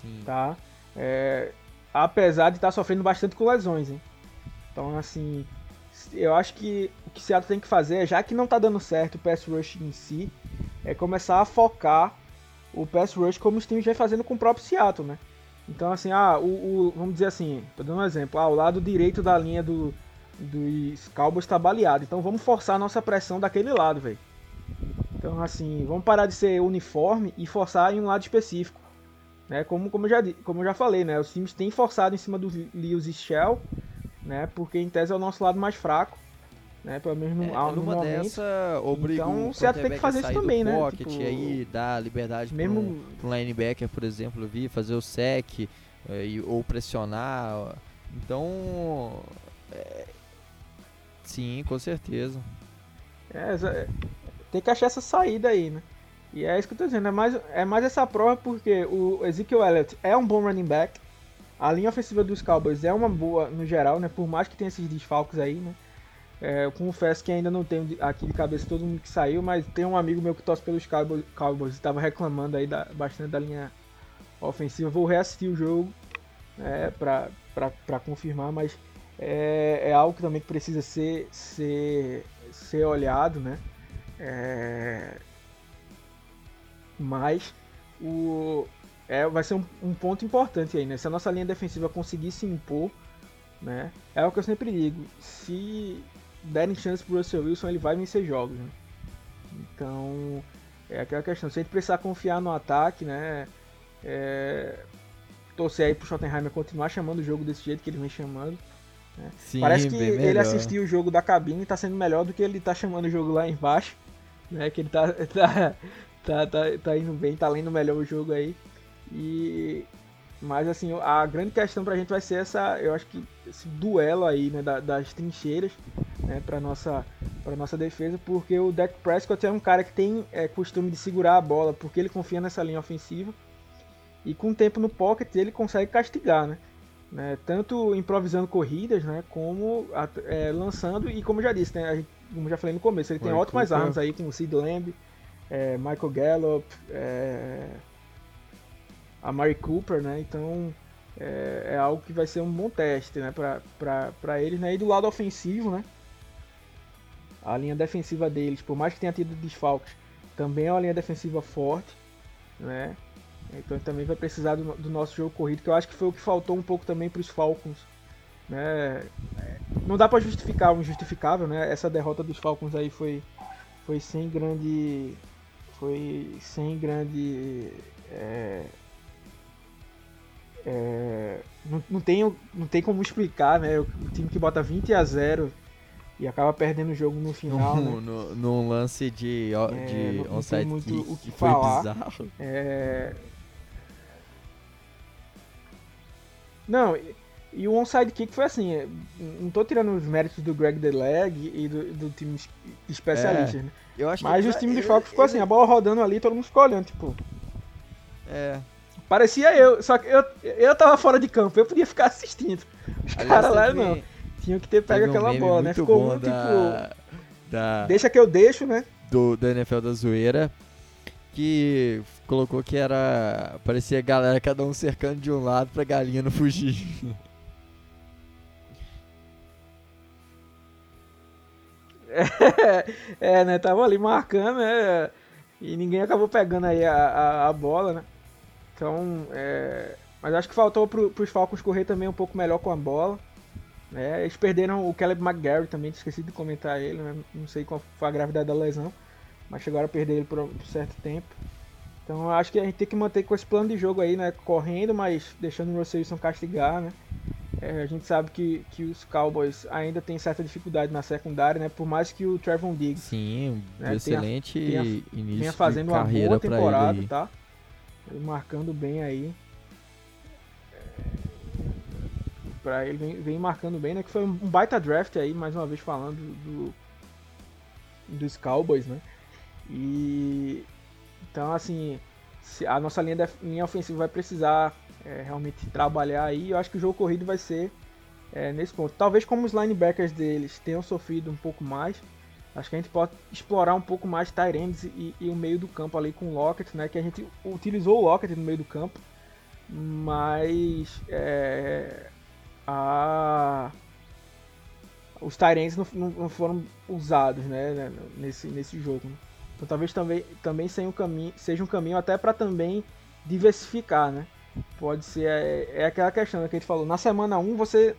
Speaker 4: Sim. Tá? É, apesar de estar tá sofrendo bastante com lesões, hein? Então, assim, eu acho que o que Seattle tem que fazer, já que não está dando certo o pass rush em si, é começar a focar o pass rush como os times vem fazendo com o próprio Seattle, né? Então, assim, ah, o, o vamos dizer assim, tô dando um exemplo, ah, o lado direito da linha do, dos Cowboys está baleado, então vamos forçar a nossa pressão daquele lado, velho. Então, assim, vamos parar de ser uniforme e forçar em um lado específico. Né? Como, como, eu já, como eu já falei, né? os times têm forçado em cima do Lewis e Shell, né? porque em tese é o nosso lado mais fraco. Né, pelo menos no, é,
Speaker 3: no numa
Speaker 4: momento.
Speaker 3: dessa, obriga
Speaker 4: então, o Seattle tem que fazer isso também, né?
Speaker 3: Pocket, tipo, aí dá liberdade mesmo para um linebacker, por exemplo, vir fazer o sec é, ou pressionar. Então, é, sim, com certeza.
Speaker 4: É, tem que achar essa saída aí, né? E é isso que eu tô dizendo, é mais, é mais essa prova porque o Ezekiel Elliott é um bom running back, a linha ofensiva dos Cowboys é uma boa no geral, né? Por mais que tenha esses desfalques aí, né? É, eu confesso que ainda não tenho aqui de cabeça todo mundo que saiu, mas tem um amigo meu que torce pelos Cowboys, e estava reclamando aí da, bastante da linha ofensiva. Vou reassistir o jogo né, para confirmar, mas é, é, algo que também precisa ser, ser, ser olhado, né? É, mas o, é, vai ser um, um, ponto importante aí, né? Se a nossa linha defensiva conseguir se impor, né? É o que eu sempre digo. Se derem chance pro Russell Wilson, ele vai vencer jogos, né? Então, é aquela questão. Se a gente precisar confiar no ataque, né? É, torcer aí pro Schottenheimer continuar chamando o jogo desse jeito que ele vem chamando. Né? Sim, Parece que ele assistiu o jogo da cabine e tá sendo melhor do que ele tá chamando o jogo lá embaixo. Né? Que ele tá, tá tá, tá, tá indo bem, tá lendo melhor o jogo aí. E, mas assim, a grande questão pra gente vai ser essa, eu acho que esse duelo aí, né, das trincheiras, né, pra nossa, pra nossa defesa, porque o Dak Prescott é um cara que tem é, costume de segurar a bola, porque ele confia nessa linha ofensiva, e com o tempo no pocket ele consegue castigar, né, né tanto improvisando corridas, né, como é, lançando, e como eu já disse, né, gente, como já falei no começo, ele tem ótimas armas aí, com o Sid Lamb, é, Michael Gallup, é, a Mari Cooper, né? Então é, é, algo que vai ser um bom teste, né? Para eles, né? E do lado ofensivo, né? A linha defensiva deles, por mais que tenha tido desfalques, também é uma linha defensiva forte, né? Então também vai precisar do, do, nosso jogo corrido, que eu acho que foi o que faltou um pouco também para os Falcons. Né? Não dá para justificar o injustificável, né? Essa derrota dos Falcons aí foi, foi sem grande. Foi sem grande. É, é, não, não, tem, não tem como explicar, né? O, time que bota 20 a 0 e acaba perdendo o jogo no final.
Speaker 3: No,
Speaker 4: né?
Speaker 3: no, num lance de,
Speaker 4: é,
Speaker 3: de
Speaker 4: não, onside muito
Speaker 3: kick,
Speaker 4: o que,
Speaker 3: que
Speaker 4: falar.
Speaker 3: foi bizarro.
Speaker 4: É... Não, e, e, o onside kick foi assim. É, não tô tirando os méritos do Greg DeLeg e do, do time especialista,
Speaker 3: é,
Speaker 4: né?
Speaker 3: Eu acho
Speaker 4: Mas
Speaker 3: que
Speaker 4: os times de Falcons ficou assim, a bola rodando ali, todo mundo ficou olhando, tipo.
Speaker 3: É,
Speaker 4: Parecia eu, só que eu, eu tava fora de campo, eu podia ficar assistindo. Os caras lá não. Tinham que ter pego
Speaker 3: um
Speaker 4: aquela bola, né? Ficou muito
Speaker 3: da,
Speaker 4: tipo.
Speaker 3: Da,
Speaker 4: deixa que eu deixo, né?
Speaker 3: Do, do NFL da Zoeira. Que colocou que era. Parecia galera, cada um cercando de um lado pra galinha não fugir.
Speaker 4: É, é, né? Tava ali marcando, né? E ninguém acabou pegando aí a, a, a bola, né? Então, é... mas acho que faltou para os Falcons correr também um pouco melhor com a bola. Né? Eles perderam o Caleb McGarry também, esqueci de comentar ele, né? não sei qual foi a gravidade da lesão, mas chegaram a perder ele por um certo tempo. Então acho que a gente tem que manter com esse plano de jogo aí, né? Correndo, mas deixando o Russell Wilson castigar, né? É, a gente sabe que, que os Cowboys ainda tem certa dificuldade na secundária, né? Por mais que o Trevon Diggs
Speaker 3: Sim, um excelente
Speaker 4: tenha,
Speaker 3: tenha, início
Speaker 4: venha fazendo
Speaker 3: de
Speaker 4: uma
Speaker 3: carreira
Speaker 4: boa temporada,
Speaker 3: ele.
Speaker 4: tá? Ele marcando bem aí. Pra ele vem, vem, marcando bem, né? Que foi um baita draft aí, mais uma vez falando do, dos Cowboys, né? E então assim, a nossa linha, linha ofensiva vai precisar é, realmente trabalhar aí. Eu acho que o jogo corrido vai ser é, nesse ponto. Talvez como os linebackers deles tenham sofrido um pouco mais, Acho que a gente pode explorar um pouco mais Tyrands e, e, o meio do campo ali com o Lockett, né? Que a gente utilizou o Lockett no meio do campo, mas é, a, os Tyrands não, não, foram usados, né? né nesse, nesse jogo. Né? Então talvez também, também seja, um caminho, seja um caminho até para também diversificar, né? Pode ser, é, é aquela questão que a gente falou, na semana 1 você,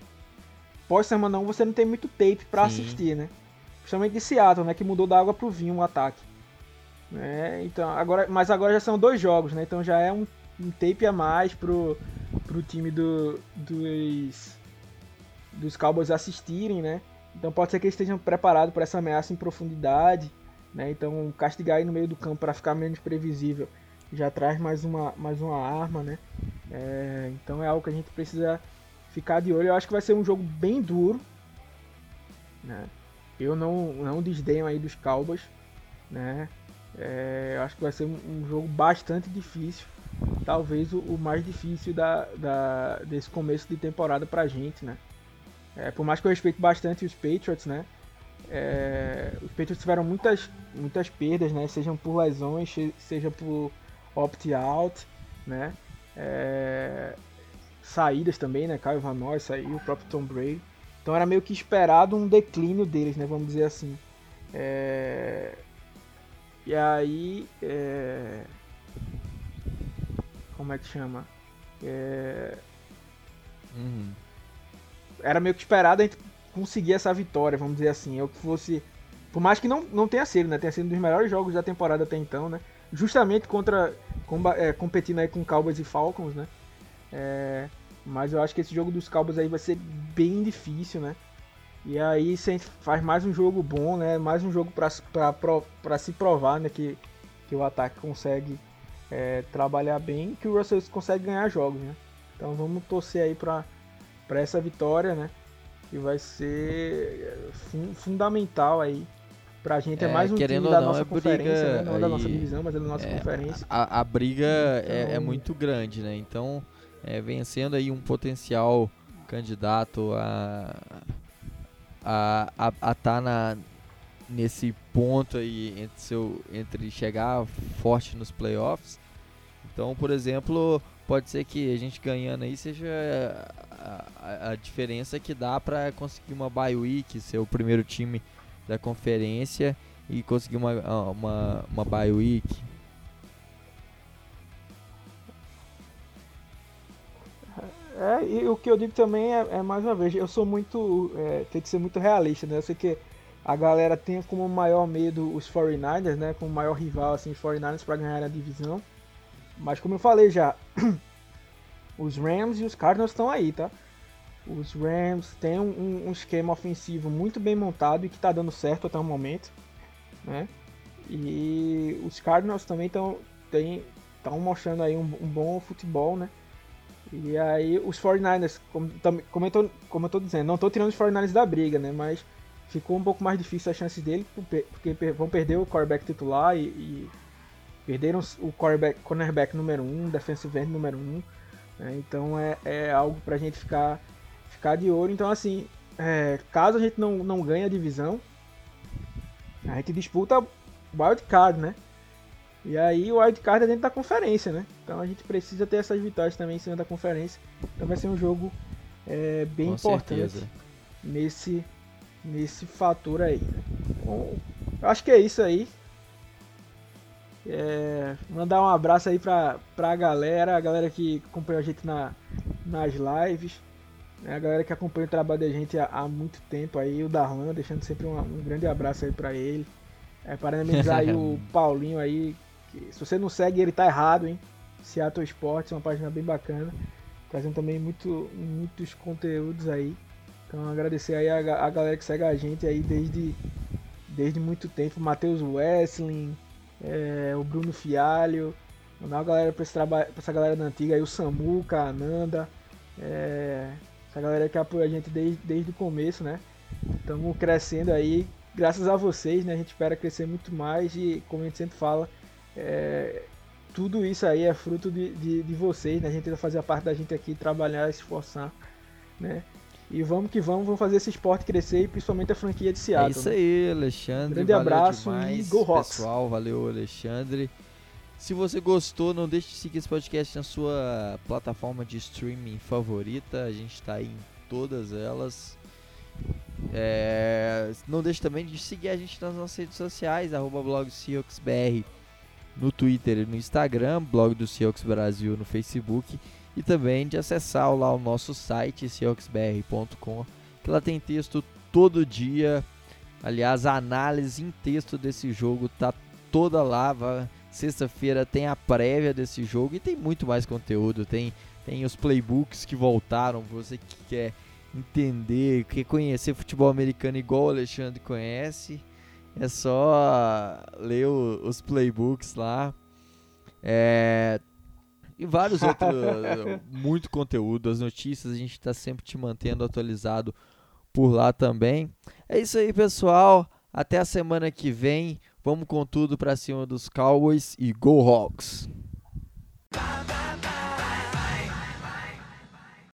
Speaker 4: pós semana 1 você não tem muito tape para assistir, né? Principalmente de Seattle, né? Que mudou da água pro vinho o ataque. É, então, agora, mas agora já são dois jogos, né? Então já é um, um tape a mais pro, pro time do, dos, dos Cowboys assistirem, né? Então pode ser que eles estejam preparados para essa ameaça em profundidade, né? Então castigar aí no meio do campo para ficar menos previsível já traz mais uma, mais uma arma, né? É, então é algo que a gente precisa ficar de olho. Eu acho que vai ser um jogo bem duro, né? Eu não, não desdenho aí dos Cowboys, né? É, acho que vai ser um, jogo bastante difícil. Talvez o, o mais difícil da, da, desse começo de temporada pra gente, né? É, por mais que eu respeite bastante os Patriots, né? É, os Patriots tiveram muitas, muitas perdas, né? Sejam por lesões, seja por opt-out, né? É, saídas também, né? Caio Van Noy saiu, o próprio Tom Brady. Então era meio que esperado um declínio deles, né? Vamos dizer assim. É... E aí. É... Como é que chama? É...
Speaker 3: Uhum.
Speaker 4: Era meio que esperado a gente conseguir essa vitória, vamos dizer assim. É o que fosse. Por mais que não, não tenha sido, né? Tenha sido um dos melhores jogos da temporada até então, né? Justamente contra. Com, é, competindo aí com Cowboys e Falcons, né? É, mas eu acho que esse jogo dos Cowboys aí vai ser bem difícil, né? E aí se faz mais um jogo bom, né? Mais um jogo para se provar, né? Que, que o ataque consegue é, trabalhar bem, que o Russell consegue ganhar jogos, né? Então vamos torcer aí para essa vitória, né? Que vai ser fun fundamental aí pra gente. É, é mais um time da não, nossa é conferência, briga, né? não aí, da nossa divisão, mas é da nossa é, conferência.
Speaker 3: A, a briga então... é, é, muito grande, né? Então, é, vencendo aí um potencial candidato a a a, tá nesse ponto aí entre seu entre chegar forte nos playoffs. Então, por exemplo, pode ser que a gente ganhando aí seja a, a, a diferença que dá para conseguir uma bye week, ser o primeiro time da conferência e conseguir uma, uma, uma bye week.
Speaker 4: É, e o que eu digo também é, é mais uma vez, eu sou muito. É, tem que ser muito realista, né? Eu sei que a galera tem como maior medo os 49ers, né? Como maior rival, assim, os 49ers para ganhar a divisão. Mas como eu falei já, os Rams e os Cardinals estão aí, tá? Os Rams têm um, um, esquema ofensivo muito bem montado e que está dando certo até o momento, né? E os Cardinals também estão mostrando aí um, um, bom futebol, né? E aí os 49ers, como, como, eu, tô, tô dizendo, não estou tirando os 49ers da briga, né? Mas ficou um pouco mais difícil a chance dele, porque vão perder o quarterback titular e, e perderam o cornerback número 1, um, defensive end número 1. Um, né? Então é, é algo pra gente ficar, ficar de olho. Então assim, é, caso a gente não, não ganhe a divisão, a gente disputa wild card, né? E aí o wild card é dentro da conferência, né? Então a gente precisa ter essas vitórias também em cima da conferência. Então vai ser um jogo é, bem Com importante nesse nesse fator aí. Né? Bom, eu acho que é isso aí. É, mandar um abraço aí pra, pra galera, a galera que acompanha a gente na, nas lives, né, a galera que acompanha o trabalho da gente há, há muito tempo aí, o Darlan, deixando sempre um, um grande abraço aí pra ele. É, parabenizar aí o Paulinho aí, que, se você não segue ele tá errado, hein? Seattle Sports, uma página bem bacana, trazendo também muito, muitos conteúdos aí. Então agradecer aí a, a galera que segue a gente aí desde, desde muito tempo, Matheus Wessling, é, o Bruno Fialho, mandar uma galera pra, esse pra essa galera da antiga aí, o Samuca, a Ananda, é, essa galera que apoia a gente desde, desde o começo, né? Estamos crescendo aí, graças a vocês, né? A gente espera crescer muito mais e, como a gente sempre fala, é, tudo isso aí é fruto de, de, de, vocês, né? A gente tenta fazer a parte da gente aqui, trabalhar, se esforçar, né? E vamos que vamos, vamos fazer esse esporte crescer e principalmente a franquia de é Seattle.
Speaker 3: É isso aí, Alexandre.
Speaker 4: Grande abraço demais, e Go Rocks.
Speaker 3: Pessoal, valeu, Alexandre. Se você gostou, não deixe de seguir esse podcast na sua plataforma de streaming favorita. A gente está aí em todas elas. É, não deixe também de seguir a gente nas nossas redes sociais, arroba blog no Twitter e no Instagram, blog do Seahawks Brasil no Facebook e também de acessar lá o nosso site seahawksbr.com, que lá tem texto todo dia. Aliás, a análise em texto desse jogo tá toda lá. Sexta-feira tem a prévia desse jogo e tem muito mais conteúdo. Tem, tem os playbooks que voltaram. Você que quer entender, quer conhecer futebol americano igual o Alexandre conhece, é só ler o, os playbooks lá. É, e vários outros, muito conteúdo, as notícias, a gente está sempre te mantendo atualizado por lá também. É isso aí, pessoal. Até a semana que vem. Vamos com tudo para cima dos Cowboys e Go Hawks.